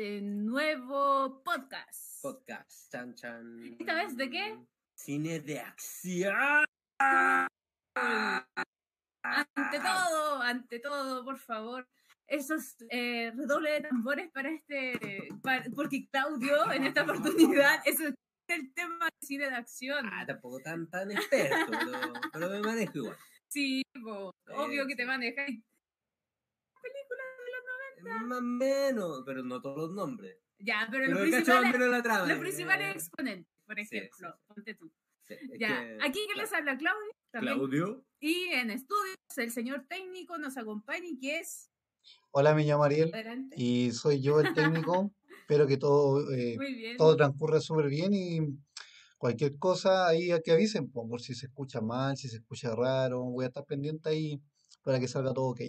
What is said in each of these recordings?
este nuevo podcast. Podcast. Chan, chan. ¿Esta vez de qué? Cine de acción. Ante todo, ante todo, por favor, esos eh, redoble de tambores para este, porque Claudio en esta oportunidad es el tema de cine de acción. Ah, tampoco tan, tan experto, pero, pero me manejo igual. Sí, obvio que te manejas. Más o menos, pero no todos los nombres. Ya, pero, Pero los me cacho más o principales, menos la trama. los principales eh. exponentes, por Sí, sí, ejemplo, sí. ponte tú. Sí, es Ya, que- aquí que les habla Claudio, también, Claudio. y en estudios el señor técnico nos acompaña y que es Hola, me llamo Ariel adelante. y soy yo el técnico. Espero que todo, eh, Muy bien. todo transcurra súper bien y cualquier cosa ahí a que avisen, po, por si se escucha mal, si se escucha raro, voy a estar pendiente ahí para que salga todo ok.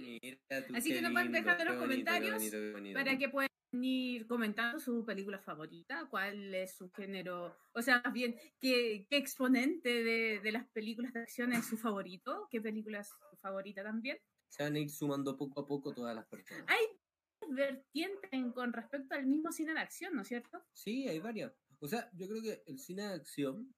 Sí. Mira tú, Así que lindo, dejar en los bonito, qué comentarios bonito, qué bonito. para que puedan ir comentando su película favorita, cuál es su género, o sea, más bien, qué, qué exponente de, de las películas de acción es su favorito, qué película es su favorita también. Se van a ir sumando poco a poco todas las personas. Hay vertientes en- con respecto al mismo cine de acción, ¿no es cierto? Sí, hay varias. O sea, yo creo que el cine de acción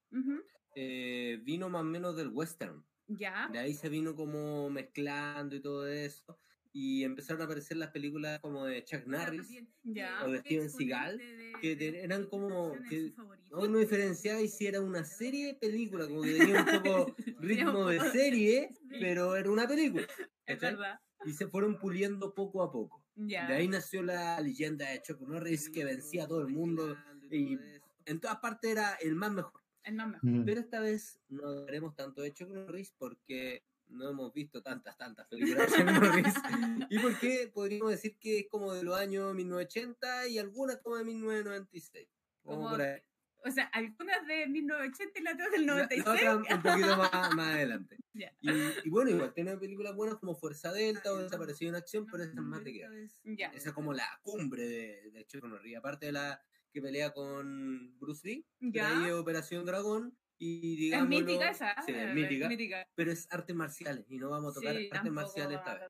eh, vino más o menos del western. Ya. De ahí se vino como mezclando y todo eso. Y empezaron a aparecer las películas como de Chuck Norris. Ya. o de ¿Qué Steven Seagal, de- que de eran como que no diferenciabais si era una serie de película, como que tenía un poco ritmo de serie, pero era una película. Es verdad. Y se fueron puliendo poco a poco. Ya. De ahí nació la leyenda de Chuck Norris que vencía a todo el mundo y en todas partes era el más mejor. El más mejor. Mm. Pero esta vez no hablaremos tanto de Chuck Norris porque no hemos visto tantas, tantas películas de Chuck Norris. y porque podríamos decir que es como de los años 1980 y algunas como de 1996. Como Como por ahí. O sea, algunas de 1980 y las otras del La- la 96. otra un poquito más, más adelante. Ya. Y, y bueno, igual tiene películas buenas como Fuerza Delta o Desaparecido en Acción, pero esa es más de que Ya. Esa es como la cumbre de, de Chuck Norris. Aparte de la que pelea con Bruce Lee, Ya. ahí es Operación Dragón. Y Es digamos. mítica esa. Sí, es eh, mítica. mítica. Pero es artes marciales y no vamos a tocar Sí, artes marciales esta vez.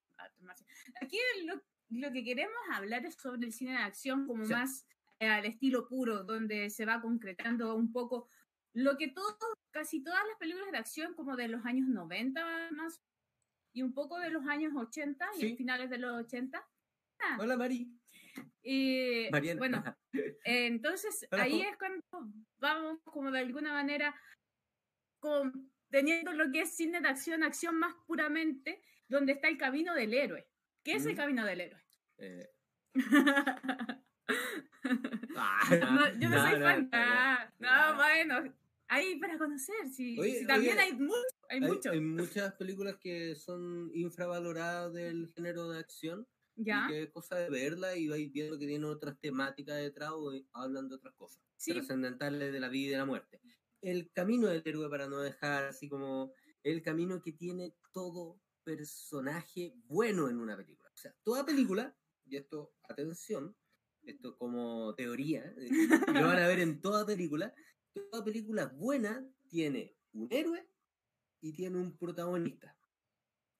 Aquí lo, lo que queremos hablar es sobre el cine de acción como Sí. más eh, al estilo puro, donde se va concretando un poco lo que todo, casi todas las películas de acción como de los años 90 más y un poco de los años 80 y Sí. finales de los 80. Hola, Mari. Y Mariana. bueno, entonces ahí es cuando vamos como de alguna manera con- teniendo lo que es cine de acción, acción más puramente, donde está el camino del héroe. ¿Qué es el camino del héroe? Eh, No, yo no, soy fan. está Ah, no, bueno, ahí para conocer, sí, Oye, también oye, hay mucho, hay Hay, mucho. hay muchas películas que son infravaloradas del género de acción. ¿Ya? Y que es cosa de verla y vais viendo que tienen otras temáticas detrás o hablan de otras cosas. Sí. trascendentales de la vida y de la muerte. El camino del héroe, para no dejar así como el camino que tiene todo personaje bueno en una película. O sea, toda película, y esto, atención, esto como teoría, eh, lo van a ver en toda película, toda película buena tiene un héroe y tiene un protagonista.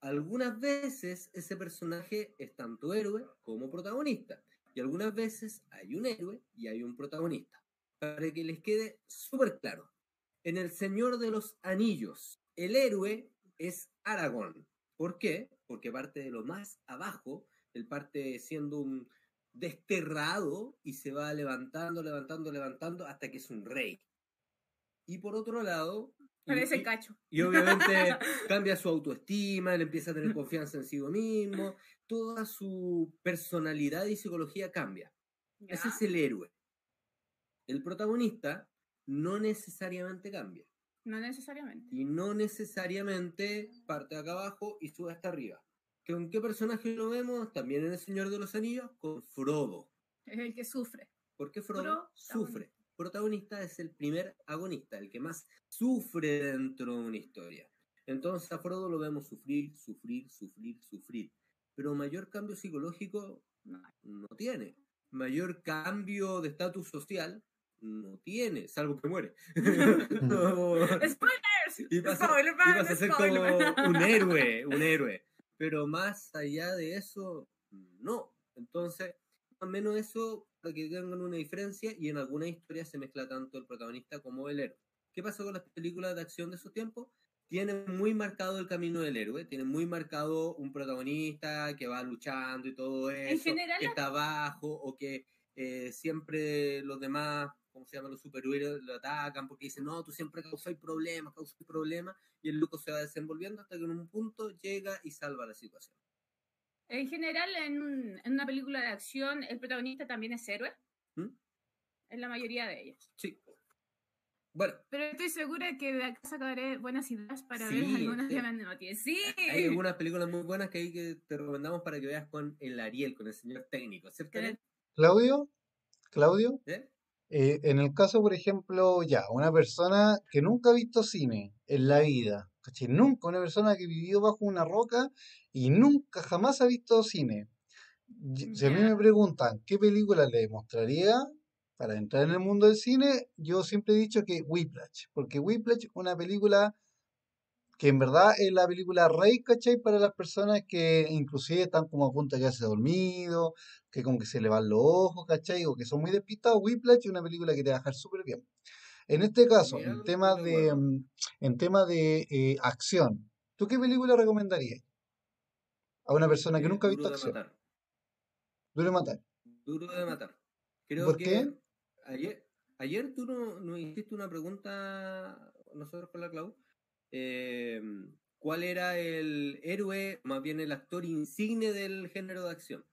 Algunas veces ese personaje es tanto héroe como protagonista. Y algunas veces hay un héroe y hay un protagonista. Para que les quede súper claro. En El Señor de los Anillos, el héroe es Aragorn. ¿Por qué? Porque parte de lo más abajo, él parte siendo un desterrado y se va levantando, levantando, levantando hasta que es un rey. Y por otro lado... Parece y- cacho. y obviamente cambia su autoestima, él empieza a tener confianza en sí mismo, toda su personalidad y psicología cambia. Ese es el héroe. El protagonista no necesariamente cambia. No necesariamente. Y no necesariamente parte de acá abajo y sube hasta arriba. ¿Con qué personaje lo vemos? También en El Señor de los Anillos, con Frodo. Es el que sufre. ¿Por qué Frodo sufre? Protagonista es el primer agonista, el que más sufre dentro de una historia. Entonces a Frodo lo vemos sufrir, sufrir, sufrir, sufrir. Pero mayor cambio psicológico No. tiene. Mayor cambio de estatus social no tiene, salvo que muere. No. ¡Spoilers! y pasa, Spoiler, y pasa a ser como un héroe, un héroe. Pero más allá de eso, no. Entonces, más o menos eso que tengan una diferencia y en algunas historias se mezcla tanto el protagonista como el héroe. ¿Qué pasó con las películas de acción de su tiempo? Tienen muy marcado el camino del héroe, tienen muy marcado un protagonista que va luchando y todo eso, general, que está abajo o que eh, siempre los demás, ¿cómo se llama? Los superhéroes lo atacan porque dicen, no, tú siempre causas problemas, causas problemas, y el loco se va desenvolviendo hasta que en un punto llega y salva la situación. En general, en, un- en una película de acción, el protagonista también es héroe. ¿Mm? En la mayoría de ellas. Sí. Bueno, Pero estoy segura que de acá sacaré buenas ideas para Sí, ver algunas sí. de Notie. Sí. hay algunas películas muy buenas que, hay que te recomendamos para que veas con el Ariel, con el señor técnico, ¿cierto? Ariel? Claudio, Claudio, ¿Eh? eh, en el caso, por ejemplo, ya, una persona que nunca ha visto cine en la vida, ¿cachai? Nunca, una persona que vivió bajo una roca y nunca jamás ha visto cine. Si a mí me preguntan qué película le mostraría para entrar en el mundo del cine, yo siempre he dicho que Whiplash, porque Whiplash es una película que en verdad es la película rey, ¿cachai? Para las personas que inclusive están como a punto de quedarse dormidos, que como que se le van los ojos, ¿cachai? O que son muy despistados. Whiplash es una película que te va a dejar súper bien. En este caso, Mira, en estoy de mm, en temas de eh, acción, ¿tú qué película recomendarías a una persona que Eh, nunca ha Duro visto de acción? matar. Duro de matar. Duro de matar. Creo ¿Por que qué? ayer, ayer tú no- nos hiciste una pregunta, nosotros con la Clau, eh, ¿cuál era el héroe, más bien el actor insigne del género de acción?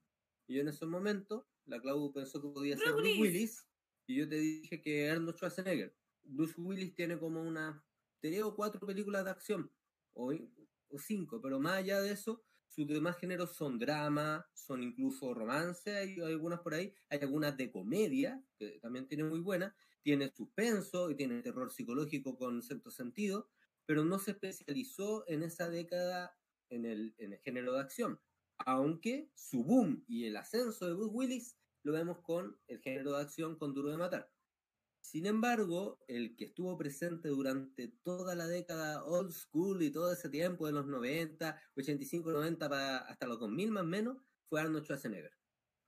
Y yo en ese momento, la Clau pensó que podía ser Bruce. Willis, y yo te dije que Arnold Schwarzenegger. Bruce Willis tiene como unas tres o cuatro películas de acción, o, o cinco, pero más allá de eso, sus demás géneros son drama, son incluso romance, hay algunas por ahí, hay algunas de comedia, que también tiene muy buenas, tiene suspenso y tiene terror psicológico con cierto sentido, pero no se especializó en esa década en el, en el género de acción. Aunque su boom y el ascenso de Bruce Willis lo vemos con el género de acción con Duro de Matar. Sin embargo, el que estuvo presente durante toda la década old school y todo ese tiempo de los 90, 85, 90 para hasta los 2000 más o menos, fue Arnold Schwarzenegger.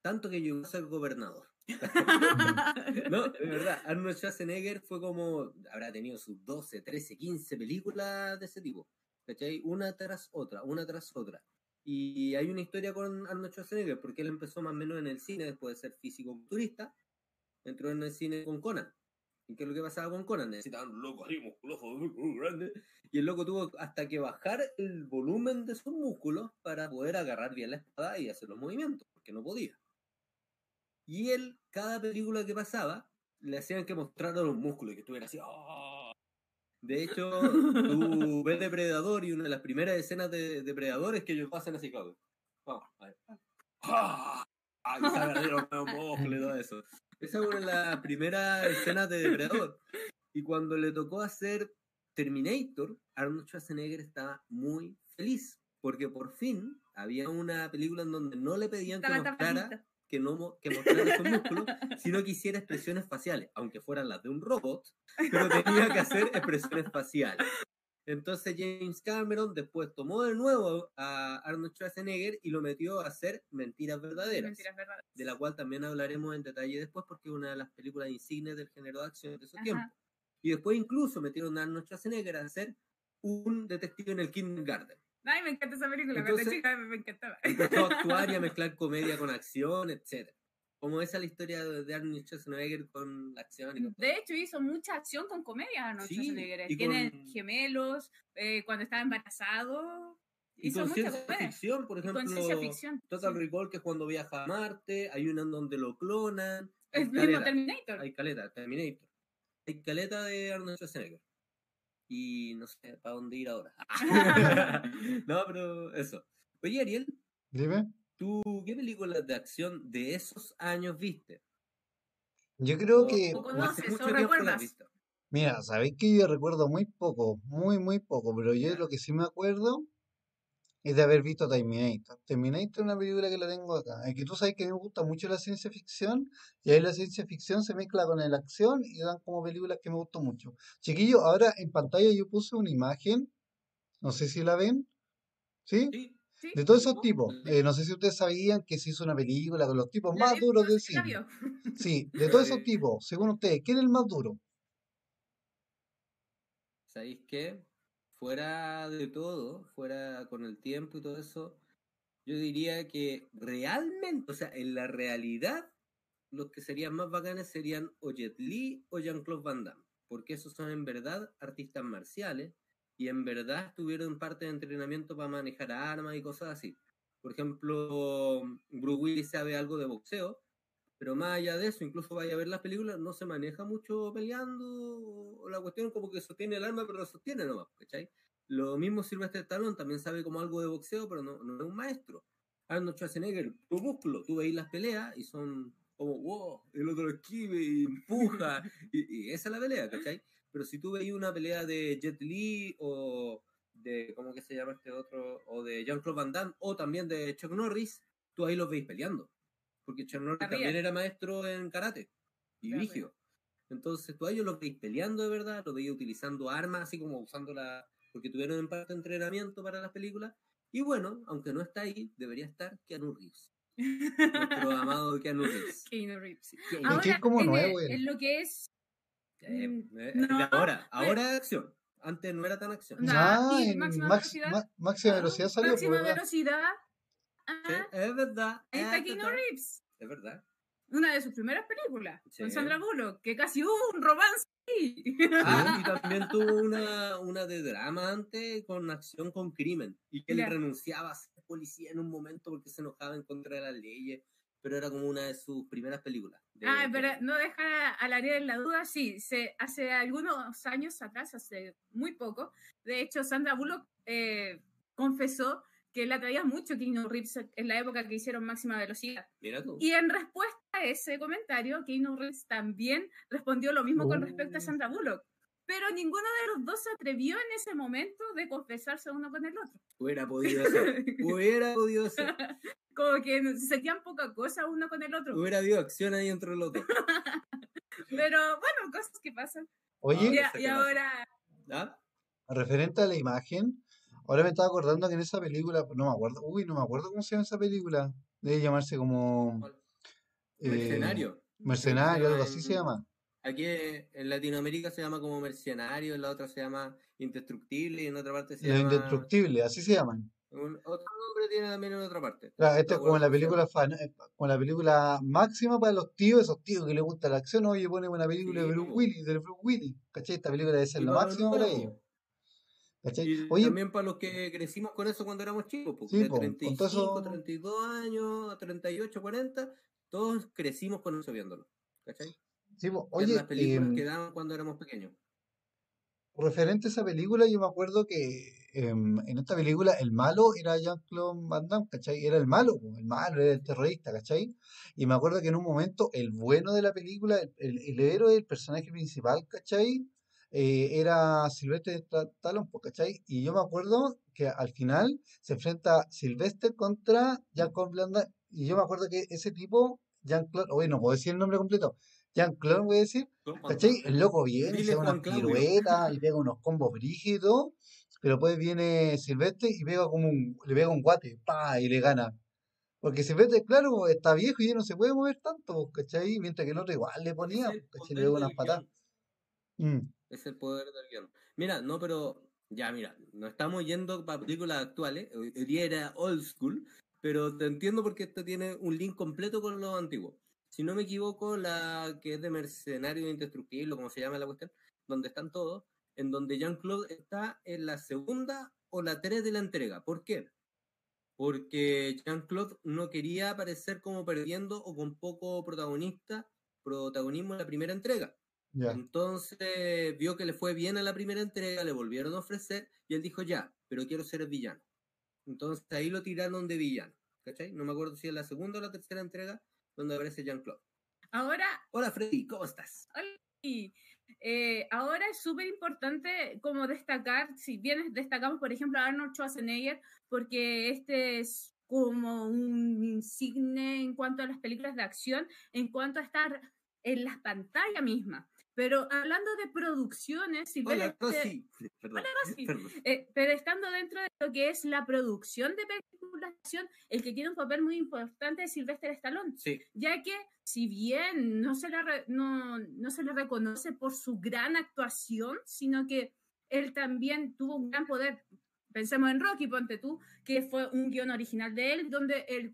Tanto que llegó a ser gobernador. no, de verdad, Arnold Schwarzenegger fue como, habrá tenido sus 12, 13, 15 películas de ese tipo. ¿Cachai? Una tras otra, una tras otra. Y hay una historia con Arnold Schwarzenegger, porque él empezó más o menos en el cine después de ser físico-culturista. Entró en el cine con Conan. ¿Y qué es lo que pasaba con Conan? Necesitaban un loco ahí musculoso, muy grande. Y el loco tuvo hasta que bajar el volumen de sus músculos para poder agarrar bien la espada y hacer los movimientos, porque no podía. Y él, cada película que pasaba, le hacían que mostrara los músculos y que estuviera así. ¡ah! De hecho, tú ves Depredador y una de las primeras escenas de Depredador es que ellos pasan así, Claudio. Vamos, a ver. ¡Ah! ¡Ah! Y todo eso. Esa fue una de las primeras escenas de Depredador. Y cuando le tocó hacer Terminator, Arnold Schwarzenegger estaba muy feliz. Porque por fin había una película en donde no le pedían que mostrara, que no que mostrara sus músculos, sino que hiciera expresiones faciales, aunque fueran las de un robot, pero tenía que hacer expresiones faciales. Entonces James Cameron después tomó de nuevo a Arnold Schwarzenegger y lo metió a hacer Mentiras Verdaderas, Mentiras, ¿verdad? de la cual también hablaremos en detalle después porque es una de las películas insignes del género de acción de su Ajá. tiempo. Y después incluso metieron a Arnold Schwarzenegger a hacer un detective en el kindergarten. Ay, me encanta esa película. Entonces- me, encantaba. Empezó a actuar y a mezclar comedia con acción, etc. Como esa es la historia de Arnold Schwarzenegger con la acción. Y con todo. De hecho, hizo mucha acción con comedia Arnold Sí, Schwarzenegger. y Tiene con- gemelos, eh, cuando estaba embarazado. Y Hizo con mucha ciencia comedia. ficción, por ejemplo, con ciencia ficción. Total sí. Recall, que es cuando viaja a Marte, hay una en donde lo clonan. Mismo caleta, Terminator. Hay caleta, Terminator. Hay caleta de Arnold Schwarzenegger. Y no sé para dónde ir ahora. no, pero eso. Oye, Ariel, Dime. ¿Tú qué películas de acción de esos años viste? Yo creo que, ¿O conoces, o recuerdas? mira, sabéis que yo recuerdo muy poco, muy, muy poco, pero yo lo que sí me acuerdo es de haber visto Terminator. Terminator es una película que la tengo acá. Es que tú sabes que a mí me gusta mucho la ciencia ficción y ahí la ciencia ficción se mezcla con la acción y dan como películas que me gustan mucho. Chiquillo, ahora en pantalla yo puse una imagen, no sé si la ven. Sí, Sí. De todos esos tipos, eh, no sé si ustedes sabían que se hizo una película con los tipos La más duros del cine. Sí, de todos esos tipos, según ustedes, ¿quién es el más duro? ¿Sabéis qué? Fuera de todo, fuera con el tiempo y todo eso, yo diría que realmente, o sea, en la realidad, los que serían más bacanes serían o Jet Li o Jean-Claude Van Damme, porque esos son en verdad artistas marciales y en verdad tuvieron parte de entrenamiento para manejar armas y cosas así. Por ejemplo, Bruce Willis sabe algo de boxeo, pero más allá de eso, incluso vaya a ver las películas, no se maneja mucho peleando, la cuestión como que sostiene el arma, pero lo sostiene nomás, ¿cachai? Lo mismo Sylvester Stallone también sabe como algo de boxeo, pero no, no es un maestro. Arnold Schwarzenegger, tu músculo, tú veis las peleas y son como, wow, el otro esquive y empuja, y, y esa es la pelea, ¿cachai? Pero si tú veis una pelea de Jet Li o de, ¿cómo que se llama este otro? O de Jean-Claude Van Damme, o también de Chuck Norris, tú ahí los veis peleando. Porque Chuck Norris Arriba. también era maestro en karate y Claro. vigio. Entonces tú a ellos los veis peleando de verdad, los veis utilizando armas, así como usando la... Porque tuvieron en parte entrenamiento para las películas. Y bueno, aunque no está ahí, debería estar Keanu Reeves. Nuestro amado Keanu Reeves. Keanu Reeves. Ahora, es como en, nuevo, el- él. en lo que es eh, mm, eh, no, de ahora, pero- ahora acción. Antes no era tan acción. No. Ah, en máxima max- velocidad. ma- máxima Ah, velocidad salió, por máxima verdad. velocidad. Sí, Ah, es verdad. ahí es Keanu Reeves. Es verdad. Una de sus primeras películas. Con Sí. Sandra Bullock. Que casi hubo un romance. Ah, y también tuvo una, una de drama antes con acción con crimen. Y que él renunciaba a ser policía en un momento porque se enojaba en contra de las leyes. Pero era como una de sus primeras películas. de- Ah, pero no dejar a, a la Ariel en la duda, sí, se, hace algunos años atrás, hace muy poco, de hecho Sandra Bullock eh, confesó que la traía mucho Keanu Reeves en la época que hicieron Máxima Velocidad. Mira tú. Y en respuesta a ese comentario, Keanu Reeves también respondió lo mismo con respecto a Oh. Sandra Bullock. Pero ninguno de los dos se atrevió en ese momento de confesarse uno con el otro. Hubiera podido ser. Hubiera podido ser. Como que se sentían poca cosa uno con el otro. Hubiera habido acción ahí entre los dos. Pero bueno, cosas que pasan. Oye, Y, Ahora a- y ¿Ah? referente a la imagen, ahora me estaba acordando que en esa película, no me acuerdo, uy, no me acuerdo cómo se llama esa película. Debe llamarse como ¿Cuál? eh, Mercenario. Mercenario, algo así se llama. Aquí en Latinoamérica se llama como Mercenario, en la otra se llama Indestructible y en otra parte se Los llama. Indestructibles, así se llaman. un- otro nombre tiene también en otra parte. Claro, esta es No como la película fan- eh, como la película máxima para los tíos, esos tíos que les gusta la acción, oye, ponen una película de Bruce. Willis, de Bruce Willis, ¿cachai? Esta película debe ser Y lo para ellos, ¿cachai? Oye, también para los que crecimos con eso cuando éramos chicos, pues, Sí, de po, con todo 35, eso- 32 años, a 38, 40, todos crecimos con eso viéndolo. ¿Cachai? Sí, Eran oye, las películas em, que daban cuando éramos pequeños. referente a esa película, yo me acuerdo que em, en esta película el malo era Jean-Claude Van Damme, ¿cachai? Era el malo, el malo, era el terrorista, ¿cachai? Y me acuerdo que en un momento el bueno de la película, el, el, el héroe, el personaje principal, ¿cachai? Eh, era Stallone, po, ¿cachai? Y yo me acuerdo que al final se enfrenta Sylvester contra Jean-Claude Van Damme, y yo me acuerdo que ese tipo, Jean-Claude, oye, no puedo decir el nombre completo, Jean-Claude voy a decir, ¿Cachai? El loco viene, Dile se da unas piruetas y pega unos combos brígidos, pero después viene Silvestre y pega como un, le pega un guate, pa, y le gana. Porque Silvestre, claro, está viejo y ya no se puede mover tanto, pues, ¿cachai? Mientras que el otro igual le ponía, Es el ¿cachai? Le pega unas patadas. Mm, Es el poder del guion. Mira, no, pero ya, mira, no estamos yendo para películas actuales. Hoy día era old school, pero te entiendo porque esto tiene un link completo con lo antiguo. Si no me equivoco, la que es de Mercenario Indestructible, como se llama la cuestión, donde están todos, en donde Jean-Claude está en la segunda o la tres de la entrega. ¿Por qué? Porque Jean-Claude no quería aparecer como perdiendo o con poco protagonista, protagonismo en la primera entrega. Entonces vio que le fue bien a la primera entrega, le volvieron a ofrecer y él dijo ya, pero quiero ser el villano. Entonces ahí lo tiraron de villano, ¿cachai? No me acuerdo si es la segunda o la tercera entrega donde aparece Jean-Claude. ahora Hola Freddy, ¿cómo estás? Y eh, ahora es súper importante como destacar, si bien destacamos, por ejemplo, a Arnold Schwarzenegger, porque este es como un insigne en cuanto a las películas de acción, en cuanto a estar en la pantalla misma. Pero hablando de producciones, Hola, Silvestre- Rosy. Perdón, Hola, Rosy. perdón. eh, pero estando dentro de lo que es la producción de películas el que tiene un papel muy importante es Sylvester Stallone, Sí, ya que si bien no se, le no, no se le reconoce por su gran actuación, sino que él también tuvo un gran poder. Pensemos en Rocky, ponte tú, que fue un guion original de él, donde él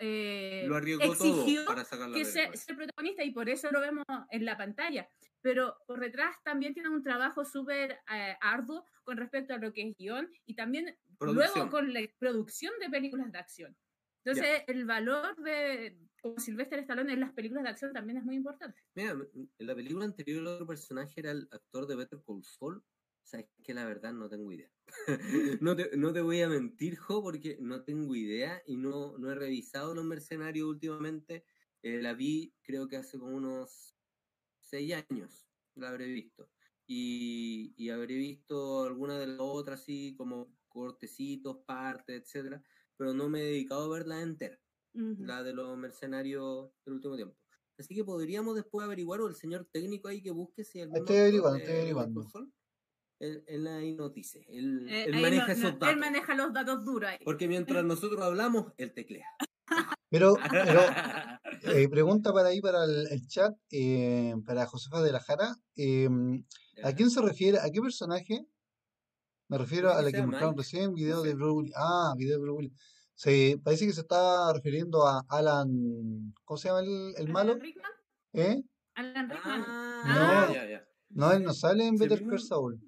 eh, lo arriesgó exigió todo para sacar la que sea, sea protagonista y por eso lo vemos en la pantalla. Pero por detrás también tiene un trabajo súper eh, arduo con respecto a lo que es guion y también Producción. luego con la producción de películas de acción. Entonces, el valor de como Sylvester Stallone en las películas de acción también es muy importante. Mira, en la película anterior el otro personaje era el actor de Better Call Saul. Sabes que la verdad no tengo idea. no, te, no te voy a mentir, Jo, porque no tengo idea y no, no he revisado Los Mercenarios últimamente. Eh, la vi creo que hace como unos seis años, la habré visto. Y, y habré visto alguna de las otras así como cortecitos, partes, etcétera, pero no me he dedicado a verla entera Ujú. la de los mercenarios del último tiempo. Así que podríamos después averiguar, o el señor técnico ahí que busque si mismo Estoy averiguando, estoy averiguando. Él, él ahí nos dice, él, Eh, él maneja no- esos no, datos. Él maneja los datos duros ahí. Porque mientras nosotros hablamos, él teclea. Pero, pero eh, pregunta para ahí, para el, el chat, eh, para Josefa de la Jara. eh, ¿A quién se refiere? ¿A qué personaje? Me refiero a la que mostraron recién, video no de sé. Bruce Willis. Ah, video de Bruce Willis. Se, parece que se está refiriendo a Alan. ¿Cómo se llama el, el malo? Alan Rickman. ¿Eh? Alan Rickman. Ah, No. ya, ya. No, él no sale en Better Call Saul.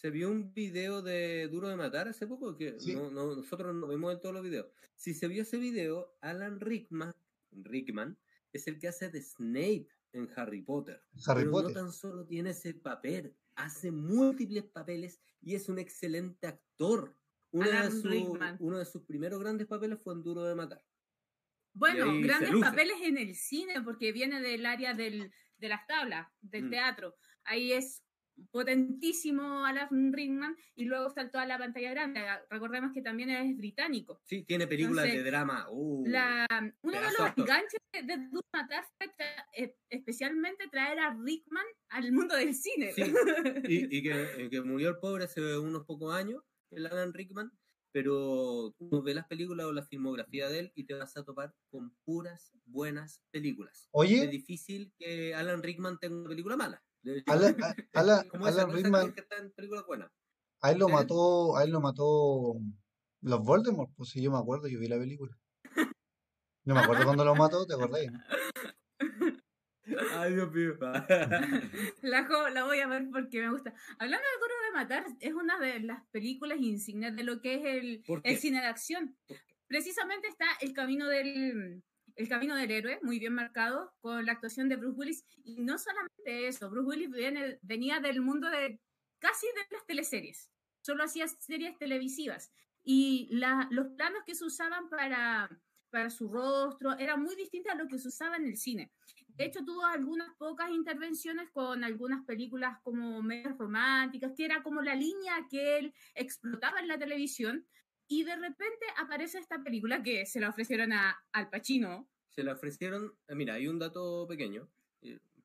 Se vio un video de Duro de Matar hace poco, que Sí. no, no- nosotros no vemos en todos los videos. Si se vio ese video, Alan Rickman, Rickman es el que hace de Snape en Harry Potter. Harry pero Potter. no tan solo tiene ese papel, hace múltiples papeles y es un excelente actor. Uno de, su- uno de sus primeros grandes papeles fue en Duro de Matar. Bueno, grandes papeles en el cine, porque viene del área del, de las tablas, del Mm. teatro. Ahí es potentísimo Alan Rickman y luego saltó a la pantalla grande. Recordemos que también es británico. Sí, tiene películas Entonces, de drama. uh, La, uno de los enganches de, Matar fue eh, especialmente traer a Rickman al mundo del cine. Sí, y, y que, eh, que murió el pobre hace unos pocos años, el Alan Rickman, pero tú ves las películas o la filmografía de él y te vas a topar con puras buenas películas. Es Oye, difícil que Alan Rickman tenga una película mala. Alan, a- Alan- Alan Rickman, que está en películas buenas. a él lo mató, a él lo mató los Voldemort, pues si yo me acuerdo, yo vi la película. No me acuerdo cuando lo mató, ¿te acordás? Ay, Dios mío. La, voy a ver porque me gusta. Hablando de Duro de Matar, es una de las películas insignias de lo que es el, cine de acción. Precisamente está el camino del el camino del héroe, muy bien marcado, con la actuación de Bruce Willis. Y no solamente eso, Bruce Willis viene- venía del mundo de casi de las teleseries. Solo hacía series televisivas. Y la- los planos que se usaban para, para su rostro eran muy distintos a lo que se usaba en el cine. De hecho, tuvo algunas pocas intervenciones con algunas películas como medias románticas, que era como la línea que él explotaba en la televisión. Y de repente aparece esta película que se la ofrecieron a Al Pacino. se le ofrecieron, eh, mira, hay un dato pequeño,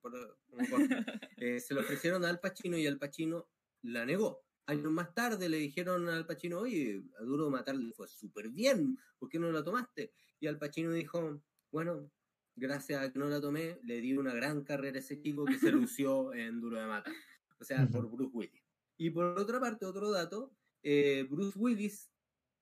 por- corto. Eh, se le ofrecieron a Al Pacino y Al Pacino la negó. Años más tarde le dijeron a Al Pacino, oye, a Duro de Matar le fue súper bien, ¿por qué no la tomaste? Y Al Pacino dijo, bueno, gracias a que no la tomé, le di una gran carrera a ese chico que se lució en Duro de Matar. O sea, por Bruce Willis. Y por otra parte, otro dato, eh, Bruce Willis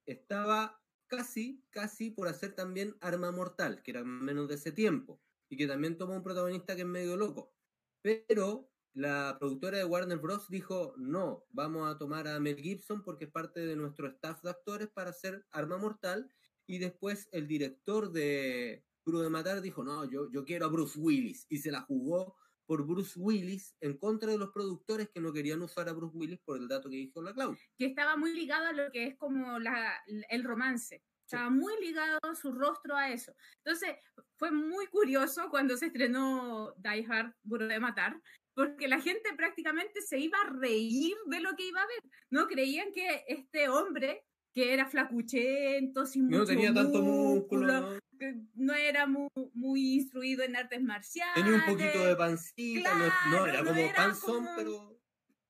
estaba casi, casi por hacer también Arma Mortal, que era menos de ese tiempo, y que también tomó un protagonista que es medio loco. Pero la productora de Warner Bros. dijo, no, vamos a tomar a Mel Gibson porque es parte de nuestro staff de actores para hacer Arma Mortal, y después el director de Duro de Matar dijo, no, yo, yo quiero a Bruce Willis, y se la jugó por Bruce Willis en contra de los productores que no querían usar a Bruce Willis por el dato que dijo la Claudia. que estaba muy ligado a lo que es como la, el romance. Estaba muy ligado su rostro a eso. Entonces, fue muy curioso cuando se estrenó Die Hard, Duro de Matar, porque la gente prácticamente se iba a reír de lo que iba a ver. No creían que este hombre, que era flacuchento, sin No mucho tenía tanto músculo. No era muy, muy instruido en artes marciales. Tenía un poquito de pancita, no- no, Claro, era no como era panzón, como- pero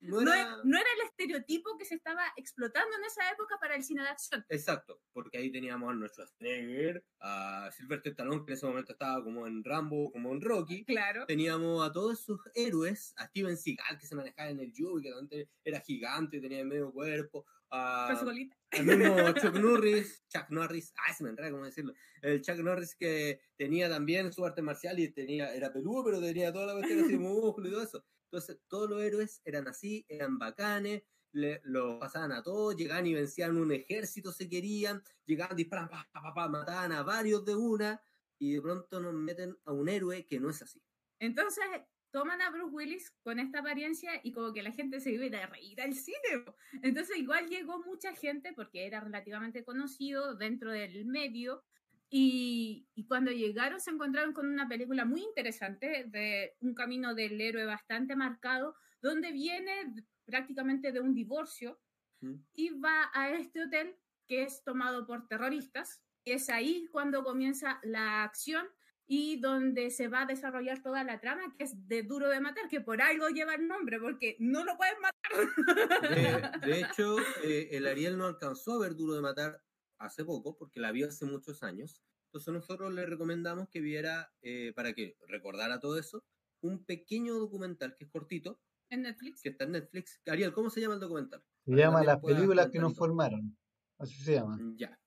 no No, era... e- no era el estereotipo que se estaba explotando en esa época para el cine de acción. Exacto, porque ahí teníamos a nuestro Schwarzenegger, a Sylvester Stallone, que en ese momento estaba como en Rambo, como en Rocky. Claro. Teníamos a todos sus héroes, a Steven Seagal, que se manejaba en el judo que también era gigante y tenía medio cuerpo. A, Con su colita. al mismo Chuck Norris, Chuck Norris, ay, se me enreda cómo decirlo, el Chuck Norris que tenía también su arte marcial y tenía, era peludo, pero tenía toda la cuestión así, músculo y todo eso. Entonces, todos los héroes eran así, eran bacanes, le, lo pasaban a todos, llegaban y vencían un ejército, se querían, llegaban, disparaban, pa, pa, pa, pa, mataban a varios de una, y de pronto nos meten a un héroe que no es así. Entonces toman a Bruce Willis con esta apariencia y como que la gente se iba a reír al cine. Entonces igual llegó mucha gente porque era relativamente conocido dentro del medio y, y cuando llegaron se encontraron con una película muy interesante de un camino del héroe bastante marcado donde viene prácticamente de un divorcio ¿Mm? y va a este hotel que es tomado por terroristas. Y es ahí cuando comienza la acción y donde se va a desarrollar toda la trama, que es de Duro de Matar, que por algo lleva el nombre, porque no lo pueden matar. De, de hecho, eh, el Ariel no alcanzó a ver Duro de Matar hace poco, porque la vio hace muchos años. Entonces nosotros le recomendamos que viera, eh, para que recordara todo eso, un pequeño documental que es cortito, en Netflix. que está en Netflix. Ariel, ¿cómo se llama el documental? Se Para llama Las películas que nos formaron. Así se llama. Ya.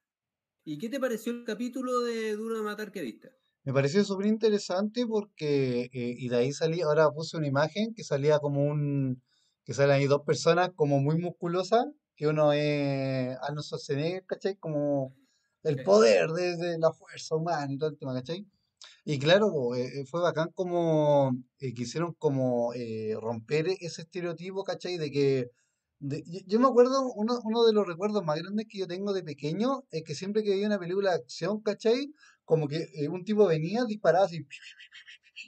¿Y qué te pareció el capítulo de Duro de Matar que viste? Me pareció súper interesante porque, eh, y de ahí salía, ahora puse una imagen que salía como un, que salen ahí dos personas como muy musculosas, que uno es Arnold Schwarzenegger, ¿cachai? Como el poder de, de la fuerza humana y todo el tema, ¿cachai? Y claro, eh, eh, fue bacán como eh, quisieron como eh, romper ese estereotipo, ¿cachai? De que, de- yo, yo me acuerdo, uno, uno de los recuerdos más grandes que yo tengo de pequeño es que siempre que veía una película de acción, ¿cachai? Como que eh, un tipo venía, disparaba así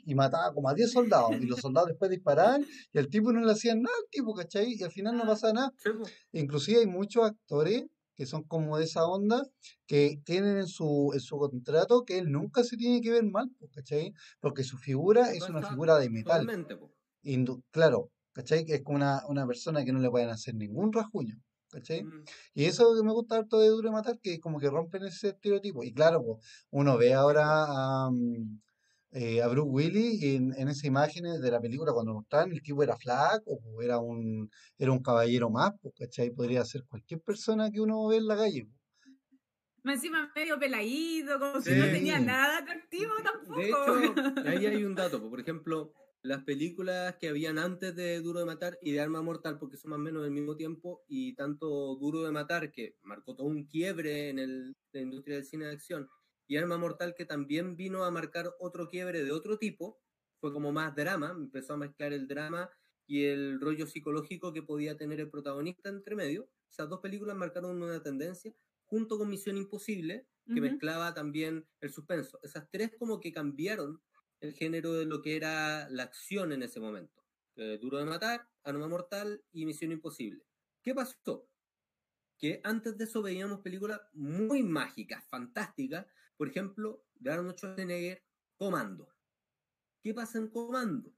y mataba como a 10 soldados y los soldados después disparaban y al tipo no le hacían nada al tipo, ¿cachai? Y al final no pasaba nada. Sí. Inclusive hay muchos actores que son como de esa onda, que tienen en su, en su contrato que él nunca se tiene que ver mal, ¿cachai? Porque su figura es una figura de metal. Totalmente, claro, ¿cachai? Es como una, una persona que no le pueden hacer ningún rasguño, ¿cachai? Mm. Y eso que me gusta harto de Duro de Matar, que como que rompen ese estereotipo. Y claro, pues, uno ve ahora a, mm, eh, a Bruce Willis en, en esas imágenes de la película cuando mostraban, el tipo era flaco, pues, era un, era un caballero más, pues, ¿cachai? Podría ser cualquier persona que uno ve en la calle. pues. Encima medio peladito, como si no tenía nada atractivo tampoco. De hecho, ahí hay un dato. po. Por ejemplo, las películas que habían antes de Duro de Matar y de Arma Mortal, porque son más o menos del mismo tiempo, y tanto Duro de Matar, que marcó todo un quiebre en el- la industria del cine de acción, y Arma Mortal, que también vino a marcar otro quiebre de otro tipo, fue como más drama, empezó a mezclar el drama y el rollo psicológico que podía tener el protagonista entre medio. Esas dos películas marcaron una tendencia, junto con Misión Imposible, que mezclaba también el suspenso. Esas tres como que cambiaron el género de lo que era la acción en ese momento. Eh, Duro de Matar, Arma Mortal y Misión Imposible. ¿Qué pasó? Que antes de eso veíamos películas muy mágicas, fantásticas. Por ejemplo, de Arnold Schwarzenegger, Comando. ¿Qué pasa en Comando?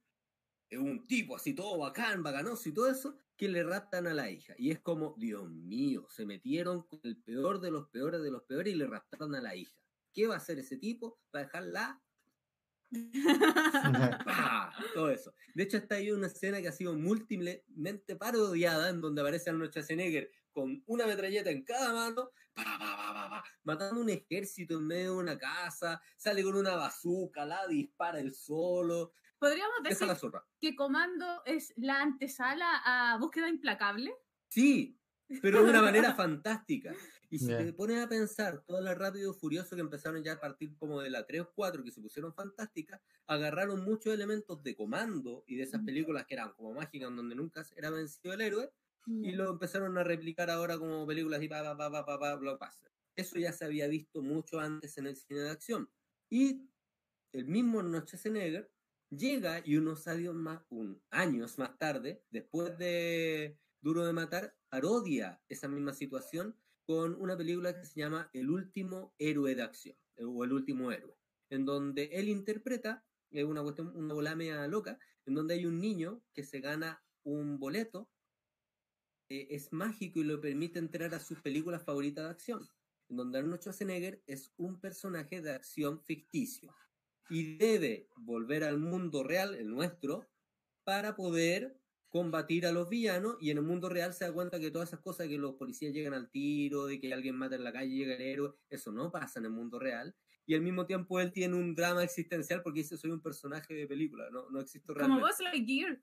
Es un tipo así todo bacán, bacanoso y todo eso, que le raptan a la hija. Y es como, Dios mío, se metieron con el peor de los peores de los peores y le raptaron a la hija. ¿Qué va a hacer ese tipo? Va a dejarla. Todo eso. De hecho, está ahí una escena que ha sido múltiplemente parodiada, en donde aparece Arnold Schwarzenegger con una metralleta en cada mano, pa, pa, pa, pa, pa, matando un ejército en medio de una casa, sale con una bazooka, la dispara él solo, Podríamos decir la zorra. que Comando es la antesala a Búsqueda Implacable. Sí, pero de una manera fantástica. Y si te pones a pensar, todas las Rápido y Furioso que empezaron ya a partir como de la 3 o 4, que se pusieron fantásticas, agarraron muchos elementos de comando y de esas Ujú. películas que eran como mágicas, donde nunca era vencido el héroe, y lo empezaron a replicar ahora como películas y pa, pa, pa, pa, pa, pa, blockbuster. Eso ya se había visto mucho antes en el cine de acción. Y el mismo Schwarzenegger llega y unos años más, un, años más tarde, después de Duro de Matar, parodia esa misma situación con una película que se llama El último héroe de acción. eh, o El último héroe, en donde él interpreta, es una cuestión, una loca, en donde hay un niño que se gana un boleto, eh, es mágico y le permite entrar a sus películas favoritas de acción, en donde Arnold Schwarzenegger es un personaje de acción ficticio y debe volver al mundo real, el nuestro, para poder combatir a los villanos y en el mundo real se da cuenta que todas esas cosas que los policías llegan al tiro, de que alguien mata en la calle llega el héroe, eso no pasa en el mundo real. Y al mismo tiempo él tiene un drama existencial porque dice soy un personaje de película, no, no existo Como realmente. Buzz Lightyear.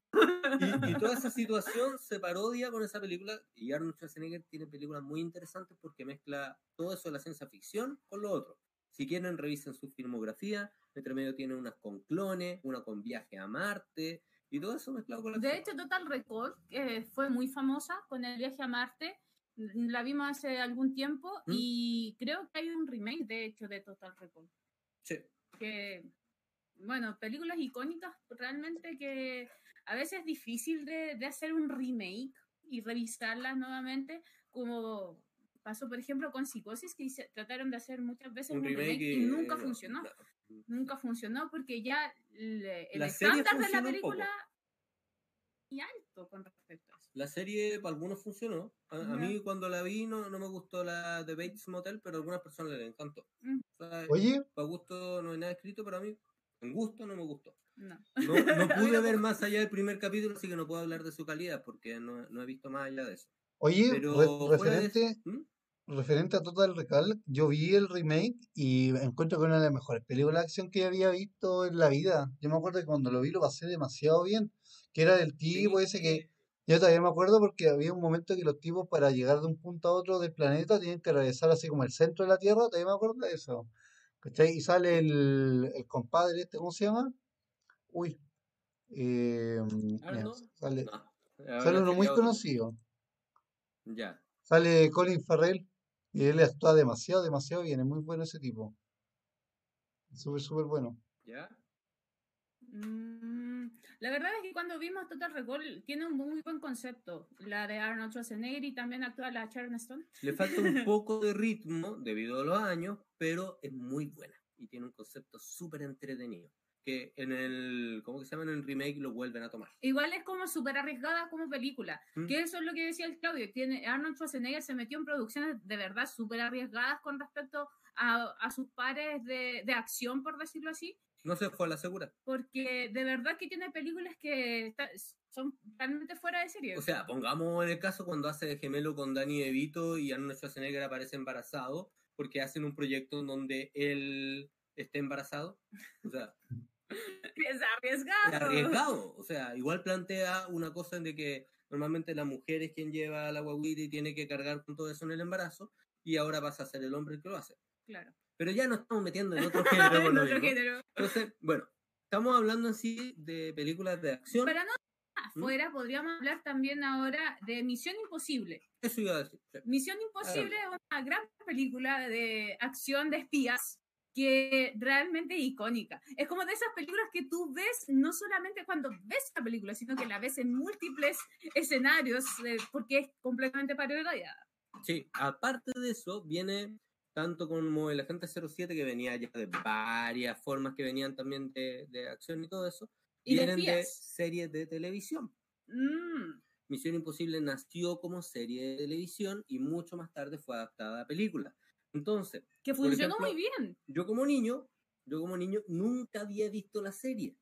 Y, y toda esa situación se parodia con esa película y Arnold Schwarzenegger tiene películas muy interesantes porque mezcla todo eso de la ciencia ficción con lo otro. Si quieren, revisen su filmografía. Entre medio tiene unas con clones, una con viaje a Marte y todo eso mezclado con la De hecho, Total Recall, que fue muy famosa con el viaje a Marte, la vimos hace algún tiempo ¿Mm? y creo que hay un remake, de hecho, de Total Recall. Sí. Que, bueno, películas icónicas realmente que a veces es difícil de, de hacer un remake y revisarlas nuevamente, como pasó, por ejemplo, con Psicosis, que hice- trataron de hacer muchas veces un, remake, y, nunca eh, funcionó. Nunca funcionó porque ya le- el La estándar de la película y alto con respecto a eso. La serie para algunos funcionó. A, mí cuando la vi no, no me gustó la de Bates Motel, pero a algunas personas les encantó. Mm. O sea, Oye, para gusto no hay nada escrito, pero a mí en gusto no me gustó. No. No, no pude ver más allá del primer capítulo, así que no puedo hablar de su calidad porque no, no he visto más allá de eso. oye, Pero re- fuera de referente, ¿Mm? Referente a Total Recall, yo vi el remake y encuentro que es una de las mejores películas de acción que había visto en la vida. Yo me acuerdo que cuando lo vi lo pasé demasiado bien, que era del tipo Sí, ese que yo todavía me acuerdo porque había un momento que los tipos para llegar de un punto a otro del planeta tenían que atravesar así como el centro de la Tierra, todavía me acuerdo de eso. ¿Cachai? Y sale el, el compadre este, ¿cómo se llama? Uy. Eh, sale, No. sale uno muy otro. conocido. Ya. Sale Colin Farrell y él actúa demasiado, demasiado bien. Es muy bueno ese tipo. Súper, súper bueno. ¿Ya? Mm, la verdad es que cuando vimos Total Recall tiene un muy buen concepto. La de Arnold Schwarzenegger y también actúa la Sharon Stone. Le falta un poco de ritmo debido a los años, pero es muy buena y tiene un concepto súper entretenido. Que en el, ¿cómo que se llama? En el remake lo vuelven a tomar. Igual es como súper arriesgada como película. ¿Mm? Que eso es lo que decía el Claudio. Tiene, Arnold Schwarzenegger se metió en producciones de verdad súper arriesgadas con respecto a, a sus pares de, de acción, por decirlo así. No se fue a la segura. Porque de verdad que tiene películas que está- son realmente fuera de serie. O sea, pongamos en el caso cuando hace de gemelo con Danny DeVito y Arnold Schwarzenegger aparece embarazado porque hacen un proyecto en donde él esté embarazado. O sea, es arriesgado. es arriesgado. O sea, igual plantea una cosa en de que normalmente la mujer es quien lleva la guaguita y tiene que cargar con todo eso en el embarazo y ahora pasa a ser el hombre el que lo hace. Claro. Pero ya nos estamos metiendo en otro género. En otro. Entonces, bueno, estamos hablando en sí de películas de acción. Para no afuera, podríamos hablar también ahora de Misión Imposible. Eso iba a decir. sí. Misión Imposible es una gran película de acción de espías que realmente es icónica. Es como de esas películas que tú ves no solamente cuando ves la película, sino que la ves en múltiples escenarios eh, porque es completamente parodiada. Sí, aparte de eso, viene tanto como el Agente 07, que venía ya de varias formas que venían también de, de acción y todo eso, Y de vienen de, espías. series de televisión. Mm, Misión Imposible nació como serie de televisión y mucho más tarde fue adaptada a película. Entonces, que funcionó ejemplo, muy bien. yo como niño, yo como niño nunca había visto la serie.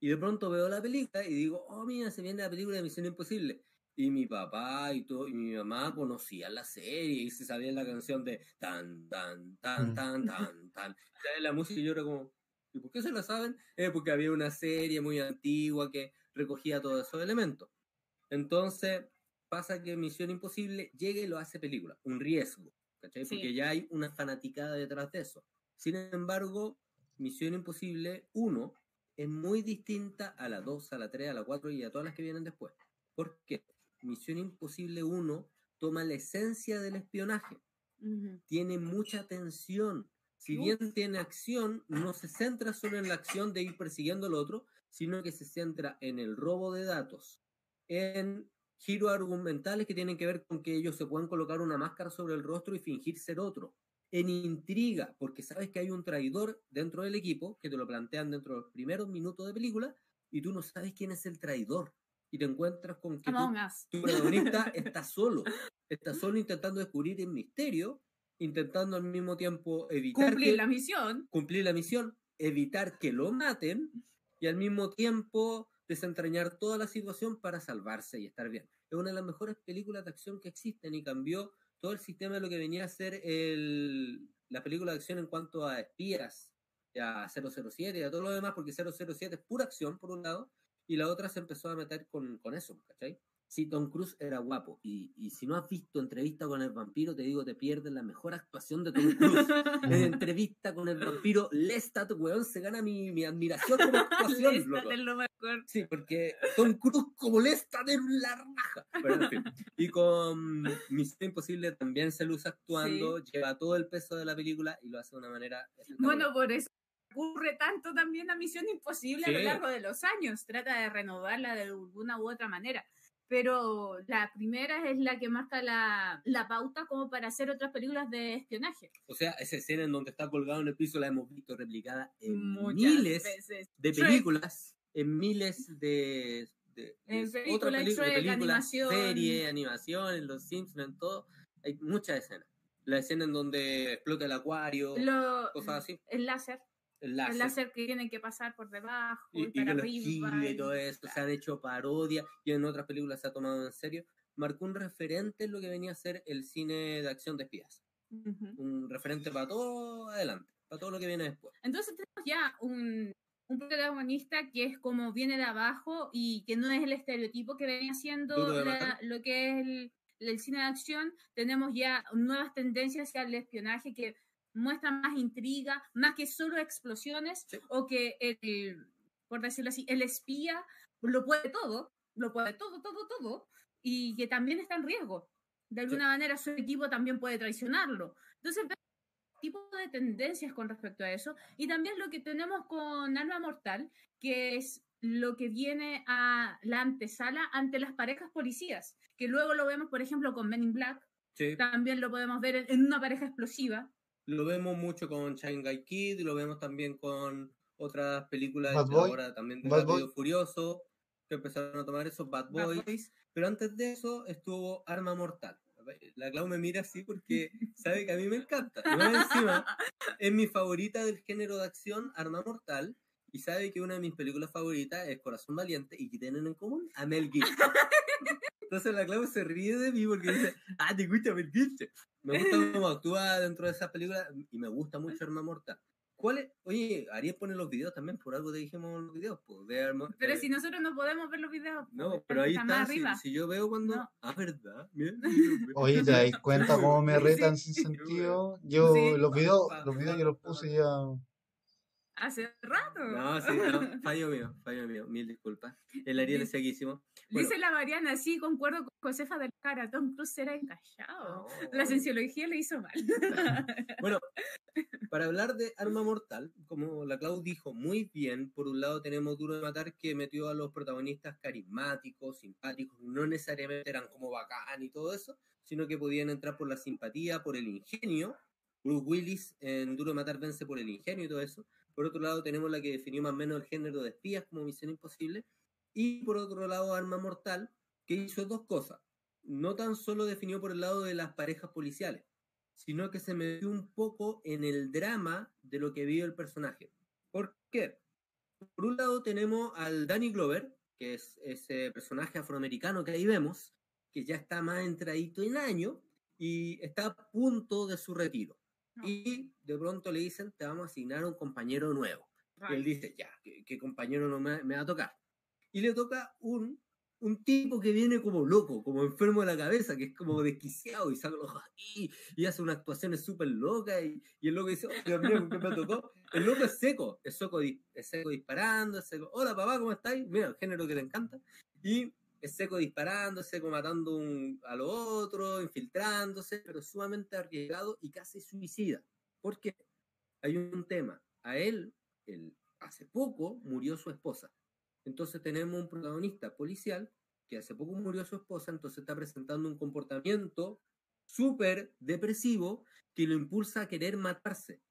Y de pronto veo la película y digo, oh, mira, se viene la película de Misión Imposible. Y mi papá y, todo, y mi mamá conocían la serie y se sabían la canción de tan, tan, tan, Mm. tan, tan, tan. ¿Sabes la música? Y yo era como, ¿y por qué se la saben? Eh, porque había una serie muy antigua que recogía todos esos elementos. Entonces, pasa que Misión Imposible llega y lo hace película. Un riesgo, ¿cachai? Sí. Porque ya hay una fanaticada detrás de eso. Sin embargo, Misión Imposible 1 es muy distinta a la 2, a la 3, a la 4 y a todas las que vienen después. ¿Por qué? Misión Imposible 1 toma la esencia del espionaje, tiene mucha tensión. Si Uf. bien tiene acción, no se centra solo en la acción de ir persiguiendo al otro, sino que se centra en el robo de datos, en giros argumentales que tienen que ver con que ellos se puedan colocar una máscara sobre el rostro y fingir ser otro. en intriga, porque sabes que hay un traidor dentro del equipo, que te lo plantean dentro de los primeros minutos de película, y tú no sabes quién es el traidor. Y te encuentras con que Us. tu protagonista está solo, está solo intentando descubrir el misterio, intentando al mismo tiempo evitar Cumplir que- la misión. cumplir la misión, evitar que lo maten y al mismo tiempo desentrañar toda la situación para salvarse y estar bien. Es una de las mejores películas de acción que existen y cambió todo el sistema de lo que venía a ser el, la película de acción en cuanto a espías, a 007 y a todo lo demás, porque 007 es pura acción, por un lado, y la otra se empezó a meter con, con eso, ¿cachai? Sí, Tom Cruise era guapo, y, y si no has visto entrevista con el vampiro, te digo, te pierdes la mejor actuación de Tom Cruise en entrevista con el vampiro Lestat, weón, se gana mi, mi admiración como actuación, Lestat loco. es lo mejor. Sí, porque Tom Cruise como Lestat es la raja. Pero, en fin. Y con Misión Imposible también se luce actuando, lleva todo el peso de la película y lo hace de una manera. Bueno, por eso ocurre tanto también a Misión Imposible a lo largo de los años. Trata de renovarla de alguna u otra manera. Pero la primera es la que marca la, la pauta como para hacer otras películas de espionaje. O sea, esa escena en donde está colgado en el piso la hemos visto replicada en Muchas miles veces. de películas, en miles de, de, En de animación. serie, animación, en Los Simpsons, en todo. Hay muchas escenas. La escena en donde explota el acuario, Lo- cosas así. el láser. El láser. El láser que tienen que pasar por debajo y, y, y para los arriba. y y- todo eso, se han hecho parodias y en otras películas se ha tomado en serio, marcó un referente en lo que venía a ser el cine de acción de espías. Ujú. Un referente para todo adelante, para todo lo que viene después. Entonces tenemos ya un, un protagonista que es como viene de abajo y que no es el estereotipo que venía siendo la- lo que es el, el cine de acción. Tenemos ya nuevas tendencias hacia el espionaje que muestran más intriga, más que solo explosiones Sí. o que el, por decirlo así, el espía lo puede todo, lo puede todo, todo, todo y que también está en riesgo. De alguna manera su equipo también puede traicionarlo. Entonces tipo de tendencias con respecto a eso. Y también lo que tenemos con Alma Mortal, que es lo que viene a la antesala ante las parejas policías, que luego lo vemos, por ejemplo, con Men in Black, Sí. también lo podemos ver en una pareja explosiva. Lo vemos mucho con Shanghai Kid, lo vemos también con otras películas Bad de Boy. ahora también de Bad Rápido Boy. Furioso, que empezaron a tomar eso, Bad Bad Boys. Boys. Pero antes de eso estuvo Arma Mortal. La Clau me mira así porque sabe que a mí me encanta. Y encima, es mi favorita del género de acción, Arma Mortal. Y sabe que una de mis películas favoritas es Corazón Valiente y que tienen en común a Mel Gibson. Entonces la Clau se ríe de mí porque dice, ah, te gusta Mel Gibson. Me gusta cómo actúa dentro de esas películas y me gusta mucho Arma Mortal. ¿Cuál es? Oye, Ariel pone los videos también, por algo te dijimos los videos. Pues, de Arma- Pero eh, si nosotros no podemos ver los videos, no, porque pero ahí está. Si, yo veo cuando. No. Ah, ¿verdad? Mira, Oye, ¿te dais cuenta cómo me retan sí. sin sentido? Yo Sí. los videos, los videos yo los puse ya. Hace rato. No, sí, no, fallo mío, fallo mío, mil disculpas. El Ariel es sequísimo. Bueno, Dice la Mariana, sí, concuerdo con Josefa del Cara, Tom Cruise era encallado. no. La cienciología le hizo mal. Bueno, para hablar de Arma Mortal, como la Clau dijo muy bien, por un lado tenemos Duro de Matar que metió a los protagonistas carismáticos, simpáticos, no necesariamente eran como bacán y todo eso, sino que podían entrar por la simpatía, por el ingenio. Bruce Willis en Duro de Matar vence por el ingenio y todo eso. Por otro lado tenemos la que definió más o menos el género de espías como Misión Imposible. Y por otro lado Arma Mortal, que hizo dos cosas. No tan solo definió por el lado de las parejas policiales, sino que se metió un poco en el drama de lo que vive el personaje. ¿Por qué? Por un lado tenemos al Danny Glover, que es ese personaje afroamericano que ahí vemos, que ya está más entradito en año y está a punto de su retiro. Y de pronto le dicen, te vamos a asignar a un compañero nuevo. Y él dice, ya, ¿qué, qué compañero no me, me va a tocar? Y le toca un, un tipo que viene como loco, como enfermo de la cabeza, que es como desquiciado y saca los ojos y, hace unas actuaciones súper locas. Y, el loco dice, oh, Dios mío, ¿qué me tocó? El loco es seco, es seco, es seco disparando, es seco, hola papá, ¿cómo estáis? Mira, el género que te encanta. Y es seco disparando, es seco matando a lo otro, infiltrándose, pero sumamente arriesgado y casi suicida. ¿Por qué? Hay un tema. A él hace poco murió su esposa. Entonces tenemos un protagonista policial que hace poco murió su esposa, entonces está presentando un comportamiento súper depresivo que lo impulsa a querer matarse.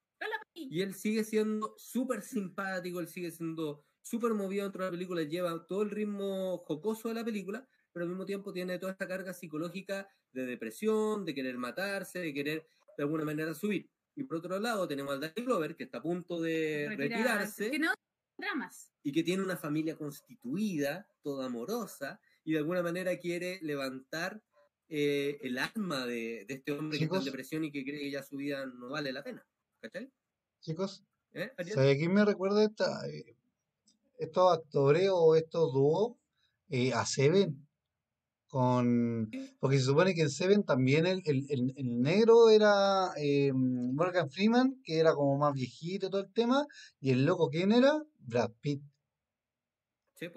Y él sigue siendo súper simpático, él sigue siendo súper movido dentro de la película, lleva todo el ritmo jocoso de la película, pero al mismo tiempo tiene toda esta carga psicológica de depresión, de querer matarse, de querer de alguna manera subir. Y por otro lado tenemos al Danny Glover, que está a punto de retirarse. Que no dramas. Y que tiene una familia constituida, toda amorosa, y de alguna manera quiere levantar eh, el alma de, de, este hombre que está en depresión y que cree que ya su vida no vale la pena. ¿Cachai? Chicos, ¿Eh? quién me recuerda esta, eh, estos actores o estos dúos eh, a Seven? Con, porque se supone que en Seven también el, el, el, negro era eh, Morgan Freeman, que era como más viejito todo el tema, y el loco, ¿quién era? Brad Pitt. Sí,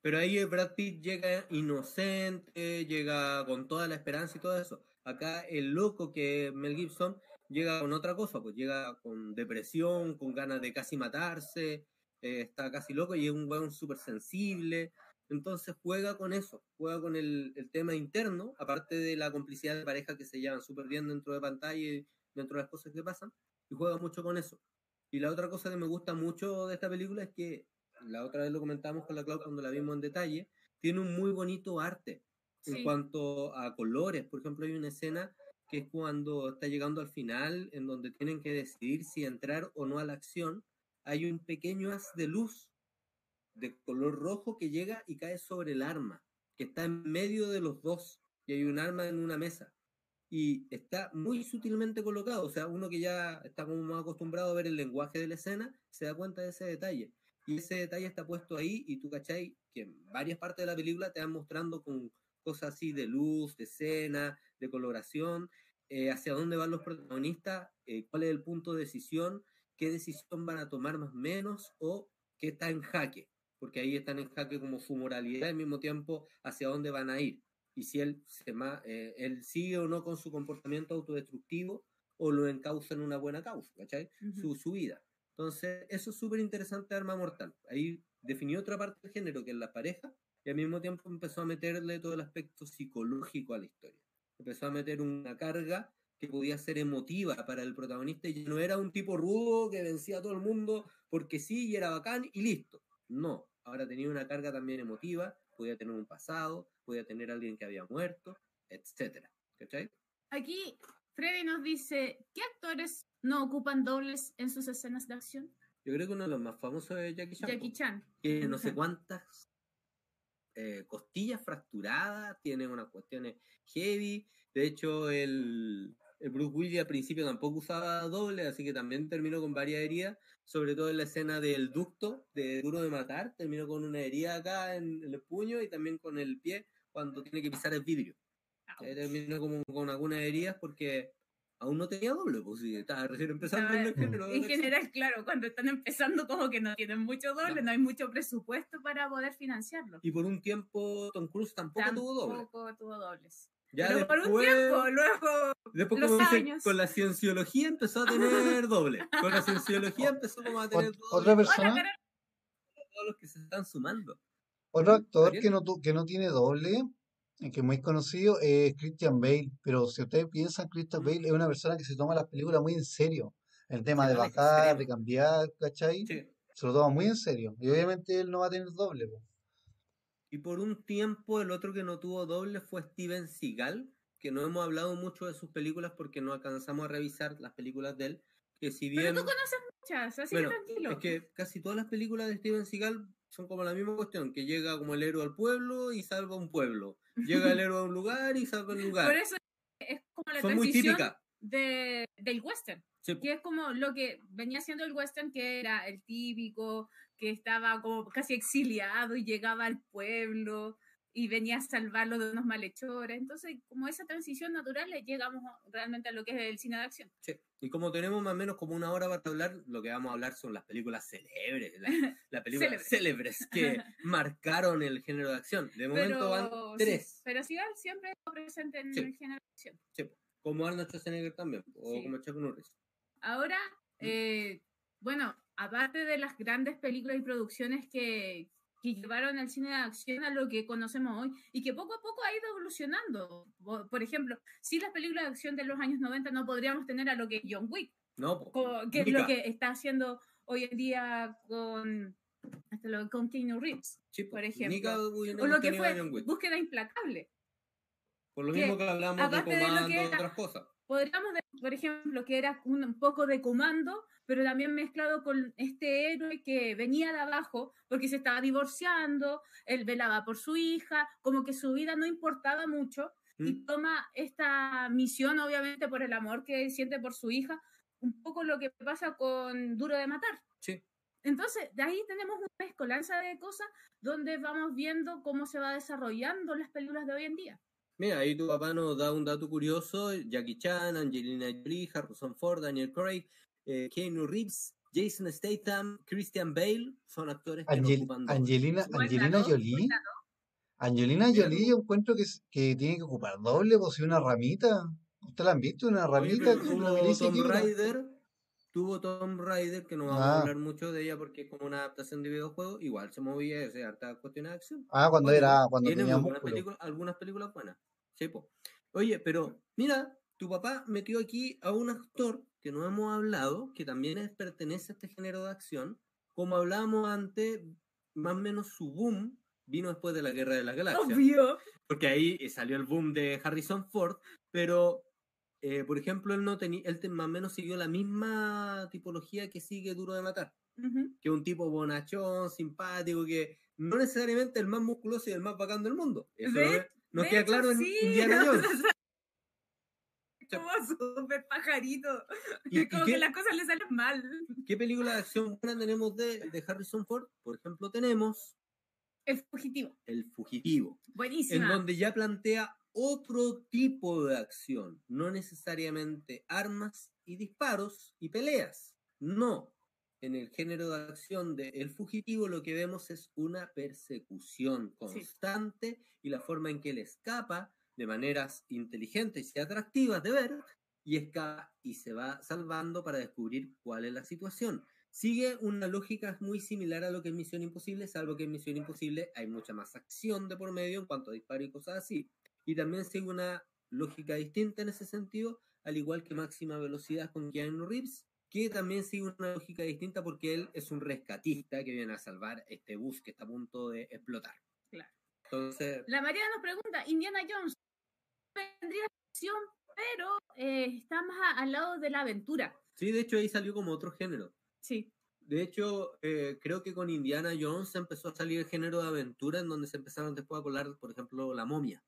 Pero ahí Brad Pitt llega inocente, llega con toda la esperanza y todo eso. Acá el loco que Mel Gibson llega con otra cosa, pues llega con depresión, con ganas de casi matarse, eh, está casi loco y es un weón súper sensible. Entonces juega con eso, juega con el, el, tema interno, aparte de la complicidad de pareja que se llevan súper bien dentro de pantalla y dentro de las cosas que pasan, y juega mucho con eso. Y la otra cosa que me gusta mucho de esta película es que, la otra vez lo comentamos con la Clau cuando la vimos en detalle, tiene un muy bonito arte en cuanto a colores. Por ejemplo, hay una escena que es cuando está llegando al final, en donde tienen que decidir si entrar o no a la acción, hay un pequeño haz de luz de color rojo que llega y cae sobre el arma, que está en medio de los dos, y hay un arma en una mesa. Y está muy sutilmente colocado, o sea, uno que ya está como más acostumbrado a ver el lenguaje de la escena, se da cuenta de ese detalle. Y ese detalle está puesto ahí, y tú cachai que en varias partes de la película te van mostrando con cosas así de luz, de escena, de coloración, eh, hacia dónde van los protagonistas, eh, cuál es el punto de decisión, qué decisión van a tomar más o menos o qué está en jaque, porque ahí están en jaque como su moralidad al mismo tiempo hacia dónde van a ir. Y si él, se eh, él sigue o no con su comportamiento autodestructivo o lo encausa en una buena causa, ¿cachai? su, su vida. Entonces, eso es súper interesante Arma Mortal. Ahí definió otra parte del género, que es la pareja, y al mismo tiempo empezó a meterle todo el aspecto psicológico a la historia. Empezó a meter una carga que podía ser emotiva para el protagonista y no era un tipo rudo que vencía a todo el mundo porque sí y era bacán y listo. No, ahora tenía una carga también emotiva, podía tener un pasado, podía tener alguien que había muerto, etcétera. ¿Cachai? Aquí Freddy nos dice, ¿qué actores no ocupan dobles en sus escenas de acción? Yo creo que uno de los más famosos es Jackie Chan. Jackie Chan. Que no sé cuántas eh, costillas fracturadas, tiene unas cuestiones heavy. De hecho, el, Bruce Willis al principio tampoco usaba doble, así que también terminó con varias heridas, sobre todo en la escena del ducto de Duro de Matar, terminó con una herida acá en, el puño y también con el pie cuando tiene que pisar el vidrio. terminó como, con algunas heridas porque aún no tenía doble, pues sí, estaba recién empezando en el género. En general, claro, cuando están empezando como que no tienen mucho doble, no, hay mucho presupuesto para poder financiarlo. Y por un tiempo Tom Cruise tampoco, tuvo doble. Tampoco tuvo dobles. Ya Pero después, por un tiempo, luego después los como años. con la cienciología empezó a tener doble. Con la cienciología empezó como a tener doble. Otra persona, Todos los que se están sumando. otro actor que no, tu- que no tiene doble, eh, que es muy conocido, es Christian Bale. Pero si ustedes piensan, Christian Mm. Bale es una persona que se toma las películas muy en serio. El tema de bajar, de cambiar, ¿cachai? Sí. Se lo toma muy en serio. Y obviamente él no va a tener doble. po. Y por un tiempo el otro que no tuvo doble fue Steven Seagal, que no hemos hablado mucho de sus películas porque no alcanzamos a revisar las películas de él, que si Pero bien... tú conoces muchas, así Bueno, que tranquilo. es que casi todas las películas de Steven Seagal son como la misma cuestión, que llega como el héroe al pueblo y salva un pueblo. Llega el héroe a un lugar y salva un lugar. Por eso es como la son transición de, del western. Sí, que es como lo que venía siendo el western, que era el típico, que estaba como casi exiliado y llegaba al pueblo y venía a salvarlo de unos malhechores. Entonces, como esa transición natural, le llegamos realmente a lo que es el cine de acción. sí. Y como tenemos más o menos como una hora para hablar, lo que vamos a hablar son las películas célebres, la- las películas célebres que marcaron el género de acción. De momento van sí, tres. pero Seagal siempre presente en Sí. el género de acción. Sí, como Arnold Schwarzenegger también, o Sí. como Chuck Norris. Ahora, Mm. eh, bueno, aparte de las grandes películas y producciones que, que llevaron al cine de acción a lo que conocemos hoy y que poco a poco ha ido evolucionando. Por ejemplo, sin las películas de acción de los años 90 no podríamos tener a lo que es John Wick, No, que es lo que está haciendo hoy en día con, hasta lo- con Keanu Reeves. Sí, por ejemplo. O lo que fue. Búsqueda Implacable. Por lo mismo que hablamos de aparte de lo que comando y era- otras cosas. Podríamos decir, por ejemplo, que era un poco de comando, pero también mezclado con este héroe que venía de abajo porque se estaba divorciando, él velaba por su hija, como que su vida no importaba mucho y ¿Mm? toma esta misión, obviamente, por el amor que siente por su hija, un poco lo que pasa con Duro de Matar. Sí. Entonces, de ahí tenemos una mezcolanza de cosas donde vamos viendo cómo se va desarrollando las películas de hoy en día. Mira, ahí tu papá nos da un dato curioso. Jackie Chan, Angelina Jolie, Harrison Ford, Daniel Craig, eh, Keanu Reeves, Jason Statham, Christian Bale son actores que no Angel- ocupan doble. Angelina, Angelina Jolie. Angelina Jolie yo encuentro que, que tiene que ocupar doble, pues si una ramita. ¿Usted la han visto? Una Oye, ramita pero que tuvo la tuvo Tomb Raider, que no vamos Ah. a hablar mucho de ella porque es como una adaptación de videojuego, igual se movía, o sea, harta cuestiones de acción. Ah, cuando Oye, era, cuando tiene músculo. películas, algunas películas buenas. Sí, po. Oye, pero mira, tu papá metió aquí a un actor que no hemos hablado, que también es- pertenece a este género de acción. Como hablábamos antes, más o menos su boom vino después de la Guerra de las Galaxias. Obvio. Porque ahí salió el boom de Harrison Ford, pero eh, por ejemplo, él no tenía, él más o menos siguió la misma tipología que sigue Duro de Matar Ujú. que un tipo bonachón, simpático, que no necesariamente el más musculoso y el más bacán del mundo. Eso nos queda claro en sí. Indiana Jones. Como súper pajarito. ¿Y- como que las cosas le salen mal. ¿Qué película de acción buena tenemos de, de Harrison Ford? Por ejemplo, tenemos El fugitivo. El Fugitivo, en Buenísima. donde ya plantea otro tipo de acción, no necesariamente armas y disparos y peleas. No. En el género de acción de El Fugitivo lo que vemos es una persecución constante y la forma en que él escapa de maneras inteligentes y atractivas de ver y escapa y se va salvando para descubrir cuál es la situación. Sigue una lógica muy similar a lo que es Misión Imposible, salvo que en Misión Imposible hay mucha más acción de por medio en cuanto a disparos y cosas así. Y también sigue una lógica distinta en ese sentido, al igual que Máxima Velocidad con Keanu Reeves, que también sigue una lógica distinta porque él es un rescatista que viene a salvar este bus que está a punto de explotar. Claro. Entonces, La María nos pregunta, Indiana Jones vendría acción, pero eh, está más a- al lado de la aventura. sí, de hecho ahí salió como otro género. Sí. De hecho, eh, creo que con Indiana Jones empezó a salir el género de aventura en donde se empezaron después a colar, por ejemplo, La momia.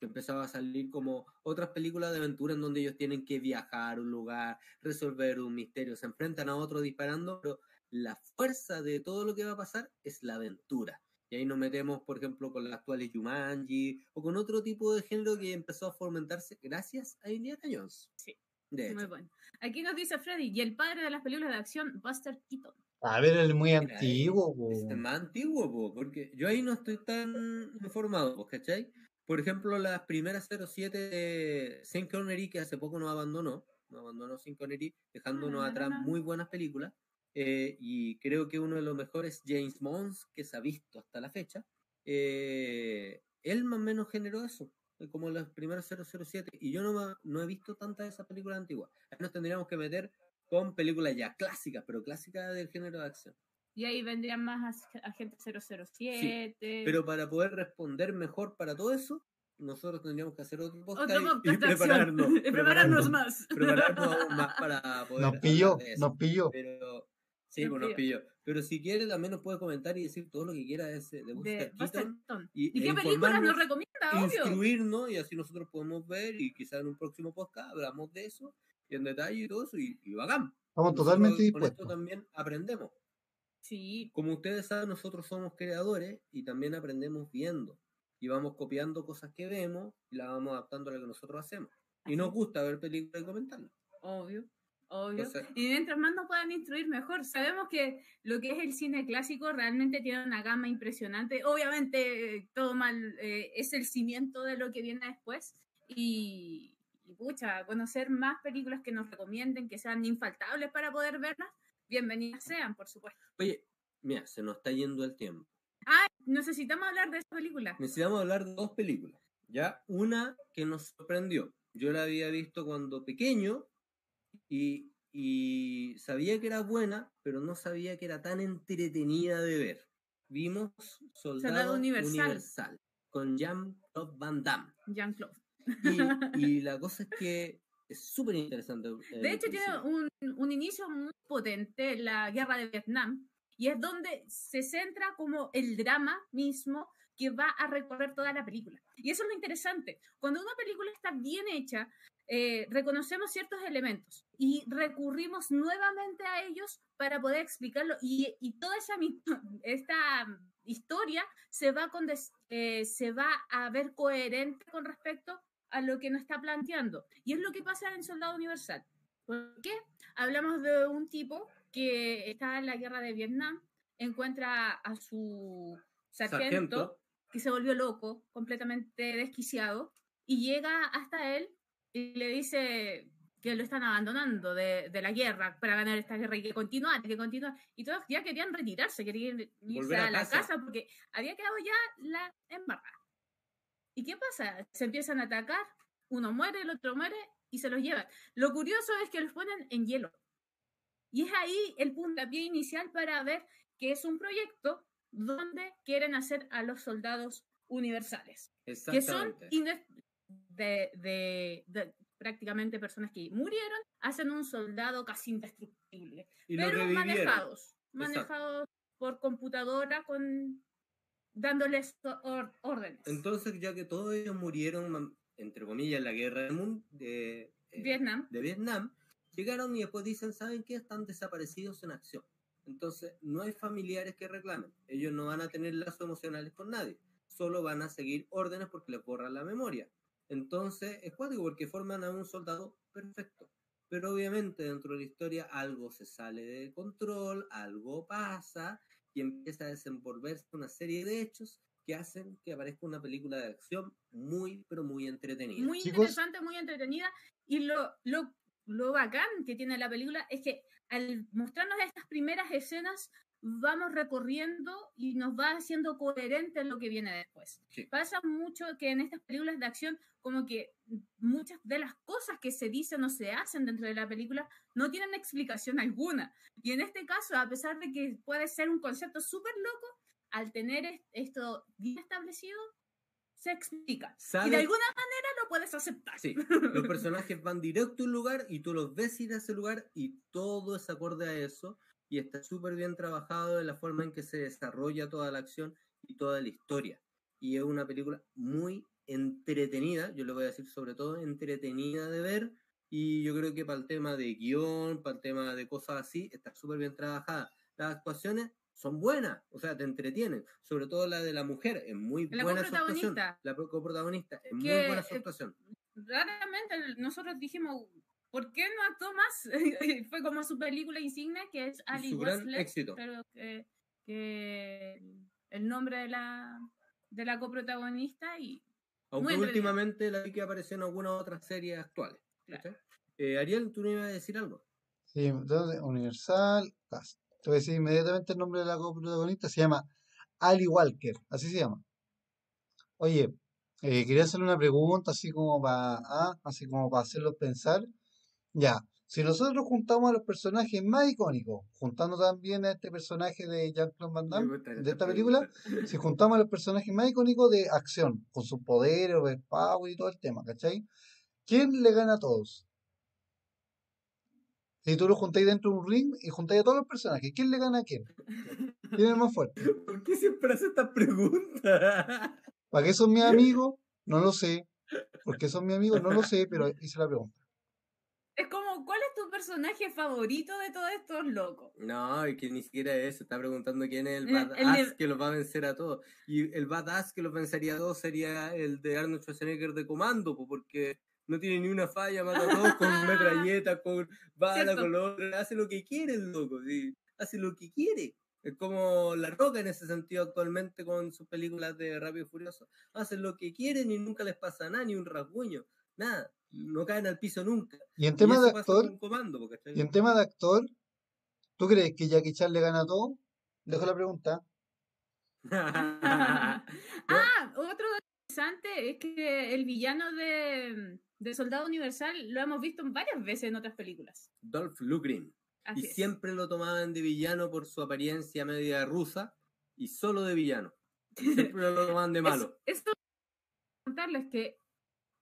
Que empezaba a salir como otras películas de aventura en donde ellos tienen que viajar a un lugar, resolver un misterio, se enfrentan a otro disparando, pero la fuerza de todo lo que va a pasar es la aventura. Y ahí nos metemos, por ejemplo, con las actuales Jumanji o con otro tipo de género que empezó a fomentarse gracias a Indiana Jones. Sí. De Muy hecho. bueno. Aquí nos dice Freddy, y el padre de las películas de acción, Buster Keaton. A ver, es muy Mira, antiguo. po. Es más antiguo, po, porque yo ahí no estoy tan informado, ¿cachai? Por ejemplo, las primeras 07 de Connery, que hace poco nos abandonó, nos abandonó Sean Connery, dejándonos Ah, atrás muy buenas películas, eh, y creo que uno de los mejores James Bonds que se ha visto hasta la fecha, eh, él más o menos generó eso, eh, como las primeras 007, y yo no, no he visto tantas de esas películas antiguas. Ahí nos tendríamos que meter con películas ya clásicas, pero clásicas del género de acción. Y ahí vendrían más ag- agentes 007. Pero para poder responder mejor para todo eso, nosotros tendríamos que hacer otro podcast Otro y- y, prepararnos, Y prepararnos más. prepararnos aún más para poder Nos pilló, nos pilló. Pero sí, Nos pues nos pilló. Pero si quiere también nos puede comentar y decir todo lo que quiera de, ese, de Buster Keaton Keaton. y, ¿Y e qué películas nos recomienda? Obvio. instruirnos y así nosotros podemos ver y quizás en un próximo podcast hablamos de eso y en detalle y todo eso y, y bacán. Estamos Nosotros totalmente Con esto dispuestos. también aprendemos. Sí, Como ustedes saben, nosotros somos creadores y también aprendemos viendo. Y vamos copiando cosas que vemos y las vamos adaptando a lo que nosotros hacemos. Y nos gusta ver películas y comentarlas. obvio. Obvio. Entonces- y mientras más nos puedan instruir, mejor. Sabemos que lo que es el cine clásico realmente tiene una gama impresionante. Obviamente, eh, todo mal eh, es el cimiento de lo que viene después. Y, y pucha, conocer más películas que nos recomienden, que sean infaltables para poder verlas, bienvenidas sean, por supuesto. Oye, mira, se nos está yendo el tiempo. Ah, necesitamos hablar de esa película. necesitamos hablar de dos películas. Ya, una que nos sorprendió. Yo la había visto cuando pequeño y, y sabía que era buena, pero no sabía que era tan entretenida de ver. Vimos Soldado, Soldado Universal. Universal. con Jean-Claude Van Damme. Jean-Claude. Y, y la cosa es que es súper interesante. eh, De hecho, tiene un, un inicio muy potente, la guerra de Vietnam, y es donde se centra como el drama mismo que va a recorrer toda la película. Y eso es lo interesante. Cuando una película está bien hecha, eh, reconocemos ciertos elementos y recurrimos nuevamente a ellos para poder explicarlo. Y, y toda esa esta historia se va, con des- eh, se va a ver coherente con respecto a lo que nos está planteando. Y es lo que pasa en Soldado Universal. ¿Por qué? Hablamos de un tipo que está en la guerra de Vietnam, encuentra a su sargento, Sargento. que se volvió loco, completamente desquiciado, y llega hasta él y le dice que lo están abandonando de, de la guerra para ganar esta guerra y que continuar, que continuar. Y todos ya querían retirarse, querían irse Volver a, a la casa. casa porque había quedado ya la embarrada. ¿Y qué pasa? Se empiezan a atacar, uno muere, el otro muere y se los llevan. Lo curioso es que los ponen en hielo. Y es ahí el puntapié inicial para ver que es un proyecto donde quieren hacer a los soldados universales, que son de, de- de prácticamente personas que murieron, hacen un soldado casi indestructible, Y pero manejados, Exacto. manejados por computadora con dándoles or- órdenes. Entonces, ya que todos ellos murieron, entre comillas, en la guerra del mundo de, eh, Vietnam. de Vietnam, llegaron y después dicen, ¿saben qué? Están desaparecidos en acción. Entonces, no hay familiares que reclamen. Ellos no van a tener lazos emocionales con nadie. Solo van a seguir órdenes porque les borran la memoria. Entonces, es cuático porque forman a un soldado perfecto. Pero obviamente dentro de la historia algo se sale de control, algo pasa y empieza a desenvolverse una serie de hechos que hacen que aparezca una película de acción muy, pero muy entretenida. muy Chicos. interesante, muy entretenida. Y lo, lo, lo bacán que tiene la película es que al mostrarnos estas primeras escenas, vamos recorriendo y nos va haciendo coherente lo que viene después. Sí. Pasa mucho que en estas películas de acción, como que muchas de las cosas que se dicen o se hacen dentro de la película no tienen explicación alguna. Y en este caso, a pesar de que puede ser un concepto súper loco, al tener es- esto bien establecido, se explica. Y de alguna manera lo puedes aceptar. Sí, los personajes van directo a un lugar y tú los ves ir a ese lugar y todo es acorde a eso y está súper bien trabajado en la forma en que se desarrolla toda la acción y toda la historia. Y es una película muy entretenida, yo le voy a decir sobre todo entretenida de ver y yo creo que para el tema de guion, para el tema de cosas así, está súper bien trabajada. Las actuaciones son buenas, o sea, te entretienen, sobre todo la de la mujer, es muy La buena su actuación. La coprotagonista, es muy buena su eh, actuación. Raramente nosotros dijimos, ¿por qué no actuó más? Fue como su película insignia, que es Ali su gran Wexler, éxito. Pero que, que el nombre de la, de la coprotagonista y Aunque últimamente la vi que apareció en algunas otras series actuales. Claro. Eh, Ariel, tú no ibas a decir algo. Sí, entonces, Universal Cast. Te voy a decir inmediatamente el nombre de la coprotagonista. Se llama Ali Walker. Así se llama. Oye, eh, quería hacerle una pregunta así como para así como para hacerlos pensar. Ya, si nosotros juntamos a los personajes más icónicos, juntando también a este personaje de Jean-Claude Van Damme, de esta película, si juntamos a los personajes más icónicos de acción, con sus poderes, overpower y todo el tema, ¿cachai? ¿Quién le gana a todos? Si tú los juntáis dentro de un ring y juntáis a todos los personajes, ¿quién le gana a quién? ¿Quién es el más fuerte? ¿Por qué siempre haces estas preguntas? ¿Para qué son mis amigos? No lo sé. ¿Por qué son mis amigos? No lo sé, pero hice la pregunta. es como, ¿cuál es tu personaje favorito de todos estos locos? no, es que ni siquiera es eso. Está preguntando quién es el El- el badass de- que los va a vencer a todos. Y el badass que los vencería a todos sería el de Arnold Schwarzenegger de comando, po, porque no tiene ni una falla, mata a todos con metralleta, con bala, Cierto. con lo otro. Hace lo que quiere el loco, sí. Hace lo que quiere. Es como La Roca en ese sentido actualmente con sus películas de Rápido y Furioso. Hacen lo que quieren y nunca les pasa nada, ni un rasguño, nada. No caen al piso nunca. Y en tema eso de actor, y en tema de actor, ¿tú crees que Jackie Chan le gana a todo? Dejo la pregunta. ah, otro interesante es que el villano de, de Soldado Universal lo hemos visto varias veces en otras películas. Dolph Lundgren. Así y es. siempre lo tomaban de villano por su apariencia media rusa y solo de villano. Y siempre lo tomaban de malo. Es- esto contarles que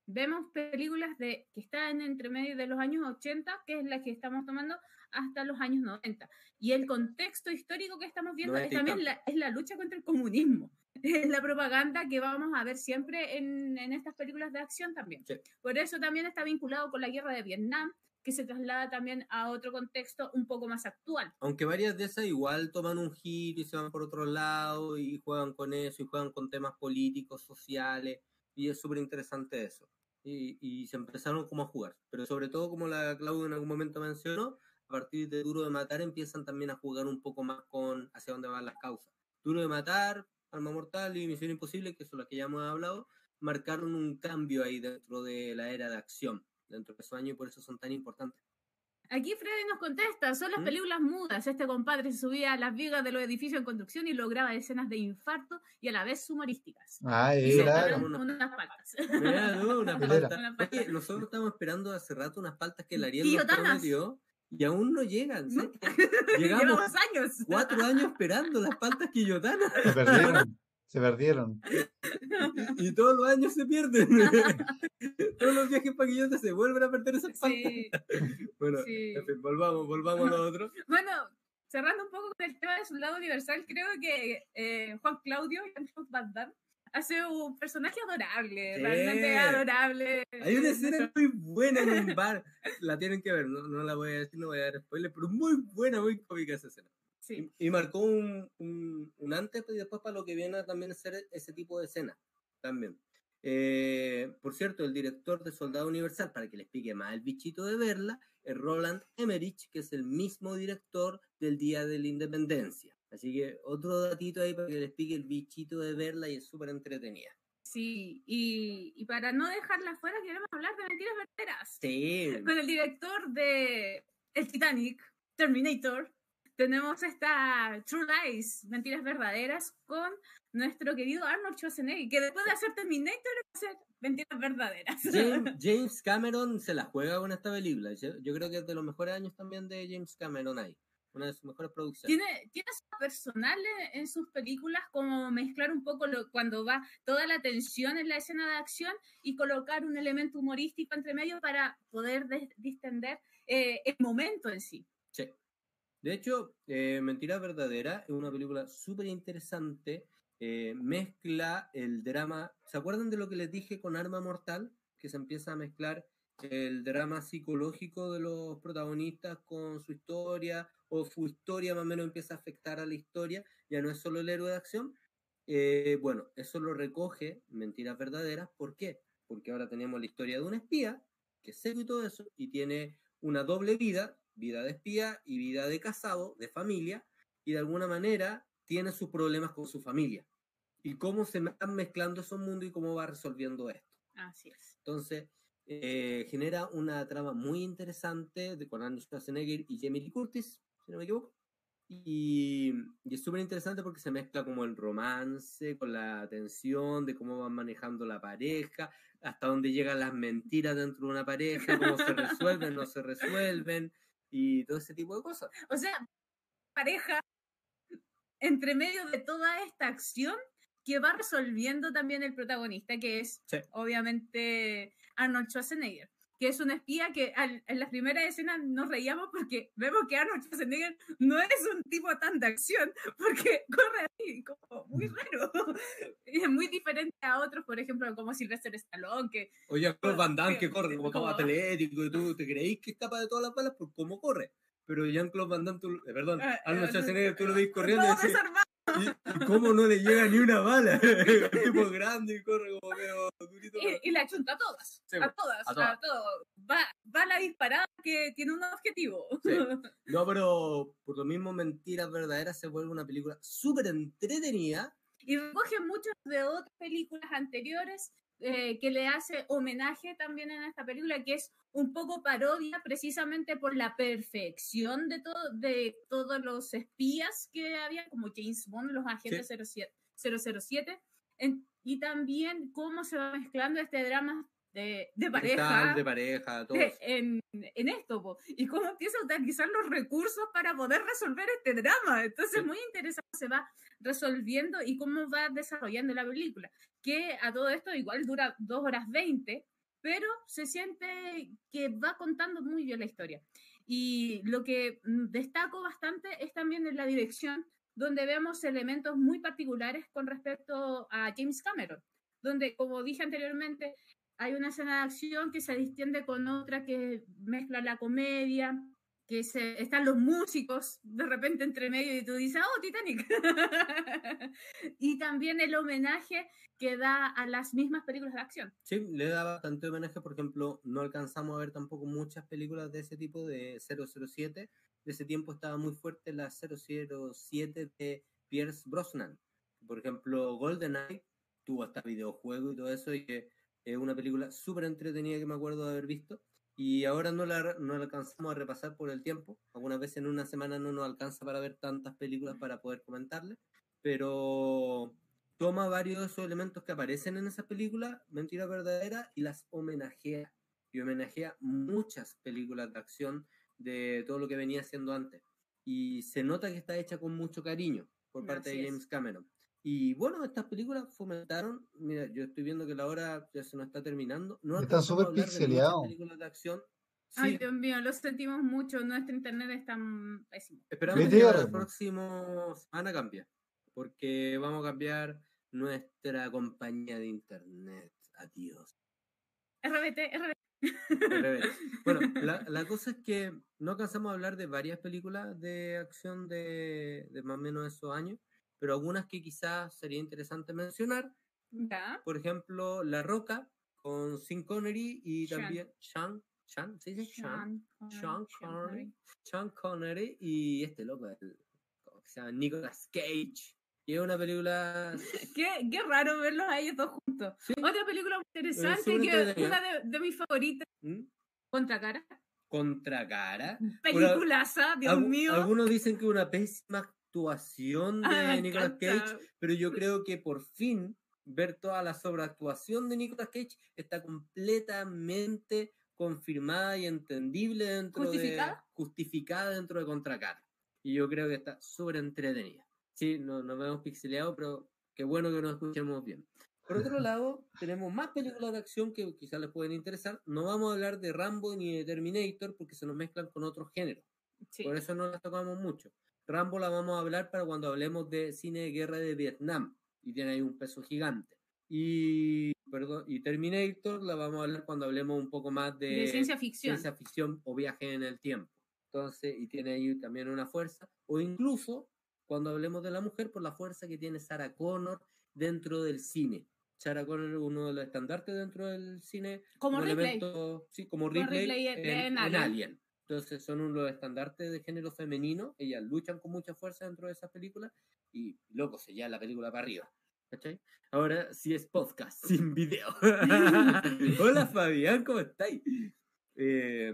vemos películas de que están entre medio de los años 80, que es la que estamos tomando, hasta los años 90. Y el contexto histórico que estamos viendo es 90 y también la, es la lucha contra el comunismo. Es la propaganda que vamos a ver siempre en, en estas películas de acción también. Sí. Por eso también está vinculado con la guerra de Vietnam, que se traslada también a otro contexto un poco más actual. Aunque varias de esas igual toman un giro y se van por otro lado y juegan con eso y juegan con temas políticos, sociales. Y es súper interesante eso. Y, y se empezaron como a jugar. Pero sobre todo, como la Claudia en algún momento mencionó, a partir de Duro de Matar empiezan también a jugar un poco más con hacia dónde van las causas. Duro de Matar, Arma Mortal y Misión Imposible, que son las que ya hemos hablado, marcaron un cambio ahí dentro de la era de acción, dentro de esos años y por eso son tan importantes. Aquí Freddy nos contesta, son las ¿Mm? películas mudas. Este compadre se subía a las vigas de los edificios en construcción y lograba escenas de infarto y a la vez humorísticas. Ah, Y se era. fueron una- unas paltas. Mira, ¿no? Una Él era. palta. Una palta. Oye, nosotros estamos esperando hace rato unas paltas que el Ariel nos prometió y aún no llegan. ¿sabes qué? Llevamos Llegamos años. cuatro años esperando las paltas quillotanas Se perdieron. Y, y todos los años se pierden. todos los viajes para Quillota se vuelven a perder esas. Sí, Bueno, sí. en fin, volvamos, volvamos a lo otro. Bueno, cerrando un poco con el tema de su lado universal, creo que eh, Juan Claudio, Jean-Claude Van Damme, hace un personaje adorable, Sí. realmente adorable. Hay una escena muy buena en un bar. La tienen que ver, no, no la voy a decir, no voy a dar spoiler, pero muy buena, muy cómica esa escena. Sí. Y, y marcó un, un, un antes y después para lo que viene a también ser ese tipo de escena. También. Eh, por cierto, el director de Soldado Universal, para que les pique más el bichito de verla, es Roland Emmerich, que es el mismo director del Día de la Independencia. Así que otro datito ahí para que les pique el bichito de verla y es súper entretenida. Sí, y, y para no dejarla fuera, queremos hablar de mentiras verdaderas. Sí, Con el director de El Titanic, Terminator, tenemos esta True Lies, mentiras verdaderas, con nuestro querido Arnold Schwarzenegger, que después de hacer Terminator, va a hacer mentiras verdaderas. James, James Cameron se la juega con esta película. Yo, yo creo que es de los mejores años también de James Cameron ahí. Una de sus mejores producciones. Tiene, tiene su personal en, en sus películas como mezclar un poco lo, cuando va toda la tensión en la escena de acción y colocar un elemento humorístico entre medio para poder distender eh, el momento en sí. Sí. De hecho, eh, Mentira Verdadera es una película súper interesante. eh, mezcla el drama. ¿Se acuerdan de lo que les dije con Arma Mortal? Que se empieza a mezclar el drama psicológico de los protagonistas con su historia, o su historia más o menos empieza a afectar a la historia, ya no es solo el héroe de acción. Eh, bueno, eso lo recoge Mentiras Verdaderas. ¿Por qué? Porque ahora tenemos la historia de un espía, que es serio y todo eso, y tiene una doble vida, vida de espía y vida de casado, de familia, y de alguna manera tiene sus problemas con su familia. Y cómo se están mezclando esos mundos y cómo va resolviendo esto. Así es. Entonces, eh, genera una trama muy interesante de, con Arnold Schwarzenegger y Jamie Lee Curtis, si no me equivoco. Y, y es súper interesante porque se mezcla como el romance con la tensión de cómo van manejando la pareja, hasta dónde llegan las mentiras dentro de una pareja, cómo se resuelven, no se resuelven, y todo ese tipo de cosas. O sea, pareja entre medio de toda esta acción que va resolviendo también el protagonista, que es Sí. obviamente Arnold Schwarzenegger, que es un espía que al- en las primeras escenas nos reíamos porque vemos que Arnold Schwarzenegger no es un tipo tan de acción, porque corre así, como muy raro. Y es muy diferente a otros, por ejemplo, como Sylvester Stallone, que Oye, Van Damme que que- corre como como- atlético y tú te creéis que escapa de todas las balas por cómo corre. Pero Jean-Claude Van Damme, tú, eh, perdón, Ah, Arnold eh, Schwarzenegger, tú lo ves corriendo y decís. ¿Y, cómo no le llega ni una bala? El tipo grande y corre como medio durito. Y, y la chunta a todas, Sí, a todas, a a, todas. todo. Va, va la disparada que tiene un objetivo. Sí. No, pero por lo mismo Mentiras Verdaderas se vuelve una película súper entretenida. Y recoge muchas de otras películas anteriores eh, que le hace homenaje también en esta película, que es un poco parodia precisamente por la perfección de, todo, de todos los espías que había, como James Bond, los agentes 07, 007, en- y también cómo se va mezclando este drama de, de pareja Tal, de pareja, todo. de- en, en esto, po, y cómo empieza a utilizar los recursos para poder resolver este drama. Entonces, Sí. muy interesante se va resolviendo y cómo va desarrollando la película, que a todo esto igual dura dos horas 20, pero se siente que va contando muy bien la historia. Y lo que mm, destaco bastante es también en la dirección, donde vemos elementos muy particulares con respecto a James Cameron, donde, como dije anteriormente, hay una escena de acción que se distiende con otra que mezcla la comedia, que se, están los músicos de repente entre medio y tú dices, oh, Titanic. y también el homenaje que da a las mismas películas de acción. Sí, le da bastante homenaje, por ejemplo, no alcanzamos a ver tampoco muchas películas de ese tipo de 007. De ese tiempo estaba muy fuerte la 007 de Pierce Brosnan. Por ejemplo, GoldenEye tuvo hasta videojuego y todo eso, y es una película súper entretenida que me acuerdo de haber visto. Y ahora no la, no la alcanzamos a repasar por el tiempo. Algunas veces en una semana no nos alcanza para ver tantas películas para poder comentarles. Pero toma varios de esos elementos que aparecen en esa película, Mentira Verdadera, y las homenajea. Y homenajea muchas películas de acción de todo lo que venía haciendo antes. Y se nota que está hecha con mucho cariño por parte de es. James Cameron. Y bueno, estas películas fomentaron, mira, yo estoy viendo que la hora ya se nos está terminando. No a súper de pixeleados. películas de acción. Ay, Dios mío, lo sentimos mucho, nuestro internet es tan pésimo. Esperamos que la próxima semana cambie, porque vamos a cambiar nuestra compañía de internet. Adiós. RBT, RBT. Bueno, la, la cosa es que no alcanzamos a hablar de varias películas de acción de, de más o menos esos años, pero algunas que quizás sería interesante mencionar. Ya. Por ejemplo, La Roca con Sean Connery y Sean. también Sean, Sean, ¿se dice Sean? Sean Sean Connery. Sean Connery y este loco, el, ¿cómo se llama? Nicolas Cage. Y es una película Qué, qué raro verlos a ellos dos juntos. Sí. Otra película muy interesante, que entretenida. una de, de mis favoritas, ¿Mm? Contra Cara. contra cara. Peliculaza, Dios mío. Algunos dicen que una pésima actuación de Ah, Nicolas. Cage, pero yo creo que por fin ver toda la sobreactuación de Nicolas Cage está completamente confirmada y entendible dentro ¿Justificada? de justificada dentro de Contracara. Y yo creo que está súper entretenida. Sí, no, nos vemos pixeleados, pero qué bueno que nos escuchemos bien. Por otro lado, tenemos más películas de acción que quizás les pueden interesar. No vamos a hablar de Rambo ni de Terminator porque se nos mezclan con otros géneros. Sí. Por eso no las tocamos mucho. Rambo la vamos a hablar para cuando hablemos de cine de guerra de Vietnam. Y tiene ahí un peso gigante. Y, perdón, y Terminator la vamos a hablar cuando hablemos un poco más de, de ciencia ficción. ciencia ficción o viaje en el tiempo. Entonces, y tiene ahí también una fuerza. O incluso cuando hablemos de la mujer, por la fuerza que tiene Sarah Connor dentro del cine. Sarah Connor es uno de los estandartes dentro del cine Como Ripley. elemento- sí, como Como Ripley, Ripley en- en, en en Alien. Alien. Entonces son uno de los estandartes de género femenino. Ellas luchan con mucha fuerza dentro de esas películas y, loco, se lleva la película para arriba. ¿Cachai? Ahora sí es podcast, sin video. Hola Fabián, ¿cómo estáis? Eh,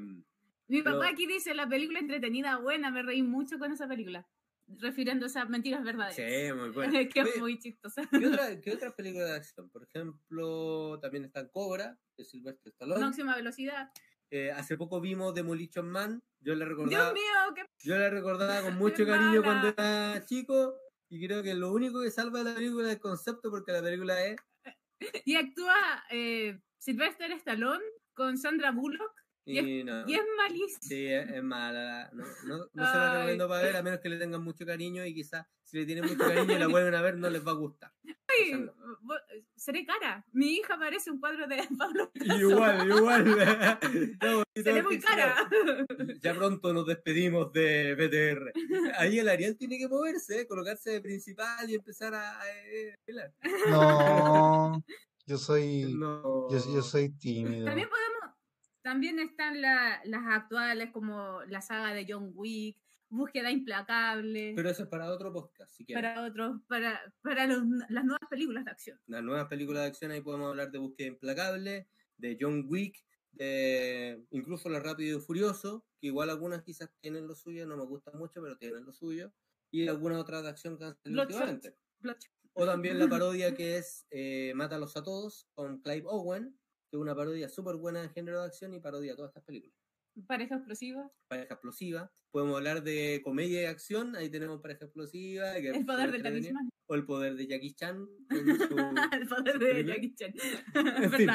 Mi pero- papá aquí dice, la película entretenida, buena, me reí mucho con esa película. Refiriéndose a mentiras verdaderas. sí, muy bueno. que es muy chistosa. ¿Qué otra, ¿Qué otra película de acción? Por ejemplo, también está Cobra, de Sylvester Stallone. Máxima velocidad. Eh, hace poco vimos Demolition Man. Yo la Dios recordaba, mío, qué yo la recordaba con mucho cariño cuando era chico. Y creo que lo único que salva de la película es el concepto, porque la película es. Y actúa eh, Sylvester Stallone con Sandra Bullock Y Y no. y es malísimo. Sí, es, es mala. No, no, no se la recomiendo para ver, a menos que le tengan mucho cariño. Y quizás si le tienen mucho cariño y la vuelven a ver, no les va a gustar. Seré cara. Mi hija parece un cuadro de Pablo Picasso. Igual, igual. Seré muy cara. Ya pronto nos despedimos de BTR. Ahí el Ariel tiene que moverse, colocarse de principal y empezar a, eh, bailar. No, yo soy, No. yo, yo soy tímido. También podemos, también están la- las actuales como la saga de John Wick. Búsqueda implacable. Pero eso es para otro podcast, si quieres. para otros, para, para los- las nuevas películas de acción. Las nuevas películas de acción, ahí podemos hablar de Búsqueda Implacable, de John Wick, de incluso La Rápido y Furioso, que igual algunas quizás tienen lo suyo, no me gustan mucho, pero tienen lo suyo, y algunas otras de acción que han salido últimamente. O también la parodia que es eh, Mátalos a Todos, con Clive Owen, que es una parodia súper buena de género de acción y parodia todas estas películas. Pareja explosiva. Pareja explosiva. Podemos hablar de comedia y acción, ahí tenemos pareja explosiva. que El poder del talismán. O el poder de Jackie Chan. su- El poder de. Jackie Chan. En fin.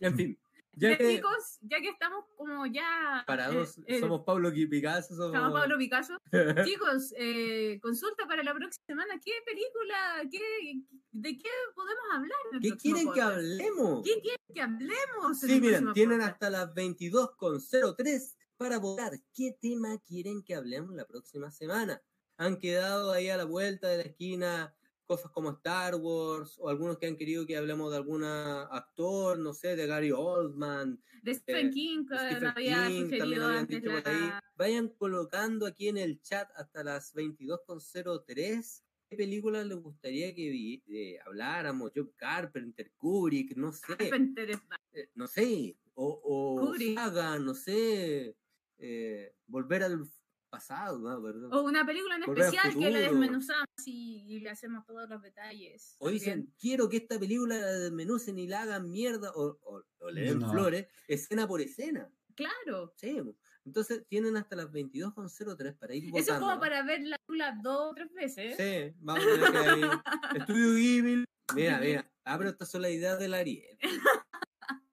En fin, Ya, ya que chicos, ya que estamos como ya. parados, eh, somos Pablo Picasso, somos... Estamos Pablo Picasso. Chicos, eh, consulta para la próxima semana. ¿Qué película, qué, de qué podemos hablar? ¿Qué quieren que hablemos? ¿Qué quieren que hablemos? Sí, miren, tienen podcast? hasta las 22.03 para votar qué tema quieren que hablemos la próxima semana. Han quedado ahí a la vuelta de la esquina cosas como Star Wars o algunos que han querido que hablemos de algún actor, no sé, de Gary Oldman, De Stephen eh, King, que Stephen había King, también sugerido antes dicho por ahí. Vayan colocando aquí en el chat hasta las 22.03 qué películas les gustaría que vi- eh, habláramos, Joe Carpenter, Kubrick, no sé, Carpenter eh, no sé, o, o saga, no sé, eh, volver al pasado, ¿no? Perdón. O una película en Volver especial que futuro. desmenuzamos y, y le hacemos todos los detalles. O dicen, quiero que esta película la desmenucen y la hagan mierda, o, o- o le den No. flores, escena por escena. Claro. Sí, entonces tienen hasta las 22.03 para ir votando. Eso es como para ver la película dos o tres veces. Sí, vamos a ver que hay Estudio Ghibli. Mira, mira. Ah, pero estas son las ideas del Ariel.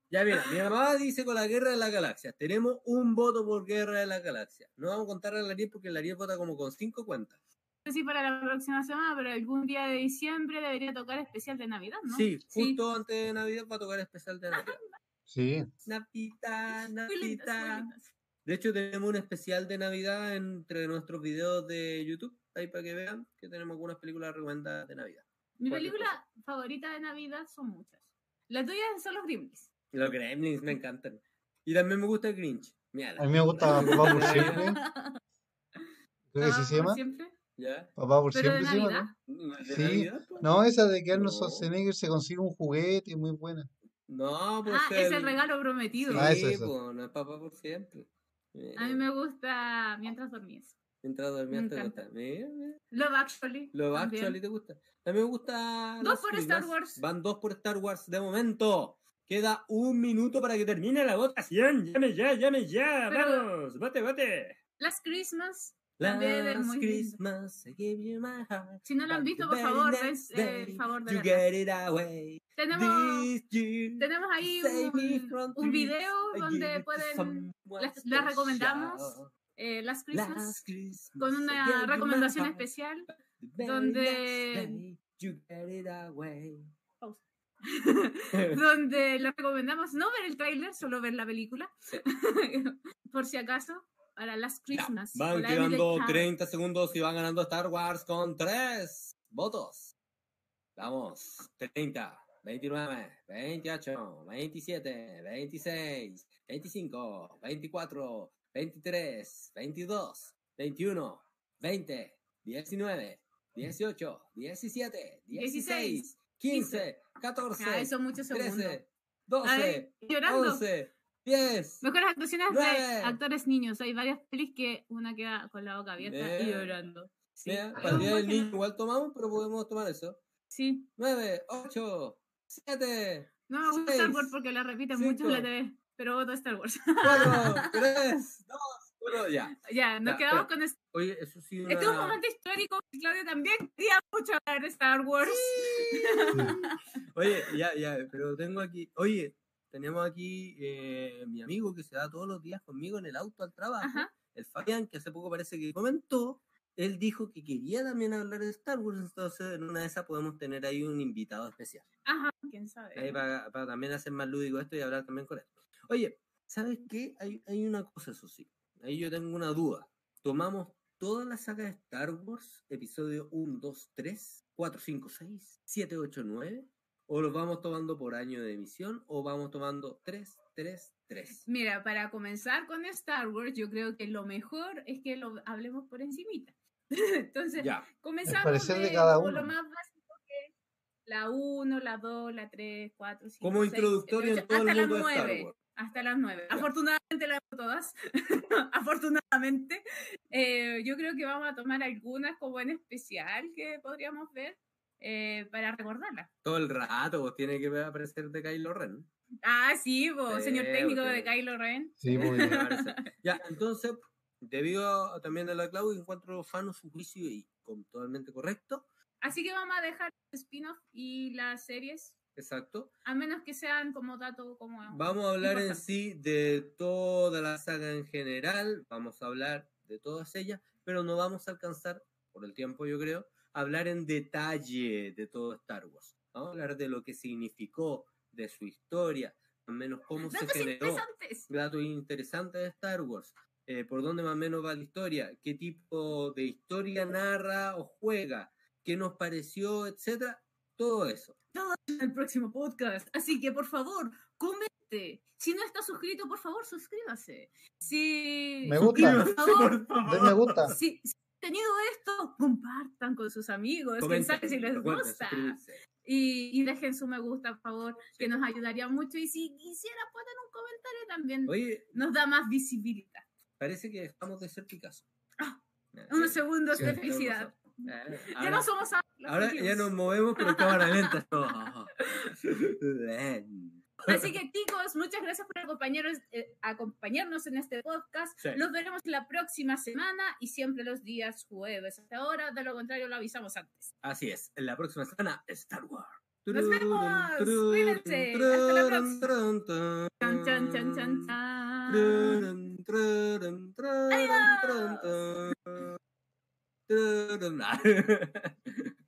Ya mira, mi mamá dice con la guerra de las galaxias. Tenemos un voto por guerra de las galaxias. No vamos a contar al Ariel porque el Ariel vota como con cinco cuentas. No sé si para la próxima semana, pero algún día de diciembre debería tocar especial de Navidad, ¿no? Sí, justo antes de Navidad va a tocar especial de Navidad. Sí. Navidad. lindas. De hecho, tenemos un especial de Navidad entre nuestros videos de YouTube. Ahí para que vean que tenemos algunas películas recomendadas de Navidad. Mi película favorita de Navidad son muchas. La tuya son los Gremlins. Los Gremlins me encantan. Y también me gusta el Grinch. A mí me gusta Papá por siempre. Creo que Ah, se por llama. siempre. ¿Ya? Papá por Pero de siempre se llama. ¿no? ¿De Sí. Navidad, po? No, esa de que Arnold No. Schwarzenegger se consigue un juguete y muy buena. No, pues Ah, es el regalo prometido. Sí, Ah, eso, eso. po, no es papá por siempre. A mí me gusta Mientras dormías. Mientras dormías me te encanta. gusta. Mira, mira. Love Actually. Lo también. actually te gusta. A mí me gusta. Dos por Star. Wars. Van dos por Star Wars de momento. Queda un minuto para que termine la votación. Llame ya, llame ya. Pero- Vamos, vote, vote. Last Christmas. Lindo. Christmas, I gave you my heart. Si no lo han visto, por favor, next es, eh, favor de You verla. get it away. Tenemos, tenemos ahí un, video give donde pueden las- las recomendamos. eh, Last Christmas con una recomendación especial donde- you get it away. donde le recomendamos no ver el tráiler, solo ver la película. Por si acaso, para Last Ya, Christmas. Van la Emily quedando Blunt. 30 segundos y van ganando Star Wars con 3 votos. Vamos, 30, 29, 28, 27, 26, 25, 24, 23, 22, 21, 20, 19, 18, 17, 16, 15, 14, Ah, son muchos segundos. 13, Ay, 12, llorando. 11, 10. Mejores actuaciones Nueve. de actores niños. Hay varias pelis que una queda con la boca abierta y Mira. llorando. Sí. Para el día del niño igual tomamos, pero podemos tomar eso. Sí. 9, 8, 7, No me gusta Star Wars porque la repiten mucho en la TV. Pero voto Star Wars. 4, 3, 2, 1, ya. ya, nos Ya, quedamos pero- con esto. Oye, eso sí una... Este es un momento histórico. y Claudia también quería mucho hablar de Star Wars. Oye, ya, ya, pero tengo aquí... Oye, tenemos aquí eh, mi amigo que se da todos los días conmigo en el auto al trabajo. Ajá. El Fabián, que hace poco parece que comentó. Él dijo que quería también hablar de Star Wars, entonces en una de esas podemos tener ahí un invitado especial. Ajá, quién sabe. Ahí para, para también hacer más lúdico esto y hablar también con él. Oye, ¿sabes qué? Hay, hay una cosa, eso sí. Ahí yo tengo una duda. Tomamos toda la saga de Star Wars, episodio 1, 2, 3, 4, 5, 6, 7, 8, 9, ¿O los vamos tomando por año de emisión? ¿O vamos tomando 3, 3, 3? Mira, para comenzar con Star Wars, yo creo que lo mejor es que lo hablemos por encimita. Entonces, Ya. comenzamos parecer de de cada uno. lo más básico que es la 1, la 2, la 3, 4, 5, Como introductorio en todo el hasta las mundo de Star 9. Wars. Hasta las 9. Ya. Afortunadamente las veo todas. Afortunadamente. Eh, yo creo que vamos a tomar algunas como en especial que podríamos ver eh, para recordarlas. Todo el rato pues, tiene que aparecer de Kylo Ren. Ah, sí, po, Sí, señor técnico porque- de Kylo Ren. Sí, muy bien. ya, entonces, debido a- también a la Claudia, encuentro fan su juicio y con- totalmente correcto. Así que vamos a dejar los spin-off y las series, Exacto. a menos que sean como dato como... Vamos a hablar en sí de toda la saga en general, vamos a hablar de todas ellas, pero no vamos a alcanzar, por el tiempo yo creo, a hablar en detalle de todo Star Wars. Vamos a hablar de lo que significó, de su historia, al menos cómo se Datos generó, datos interesantes de Star Wars, eh, por dónde más o menos va la historia, qué tipo de historia narra o juega, qué nos pareció, etcétera, todo eso. en el próximo podcast. Así que por favor, comente. Si no está suscrito, por favor, suscríbase. Si, Me gusta. Por favor, Den me gusta. si, si han tenido esto, compartan con sus amigos. Comenten, si les gusta. Y, y dejen su me gusta, por favor, que nos ayudaría mucho. Y si quisiera poner un comentario también, Oye, nos da más visibilidad. Parece que dejamos de ser Picasso. Ah, Eh, Unos segundos Sí, de ¿qué felicidad. eh, Ya no somos ahora ya nos movemos, pero cámara lenta. Así que chicos, muchas gracias por acompañarnos, eh, acompañarnos en este podcast. Sí. Los veremos la próxima semana y siempre los días jueves. Hasta ahora, de lo contrario, lo avisamos antes. Así es, en la próxima semana, Star Wars. Nos vemos, cuídense, hasta la próxima. Chan, chan, chan, chan, chan. Adiós.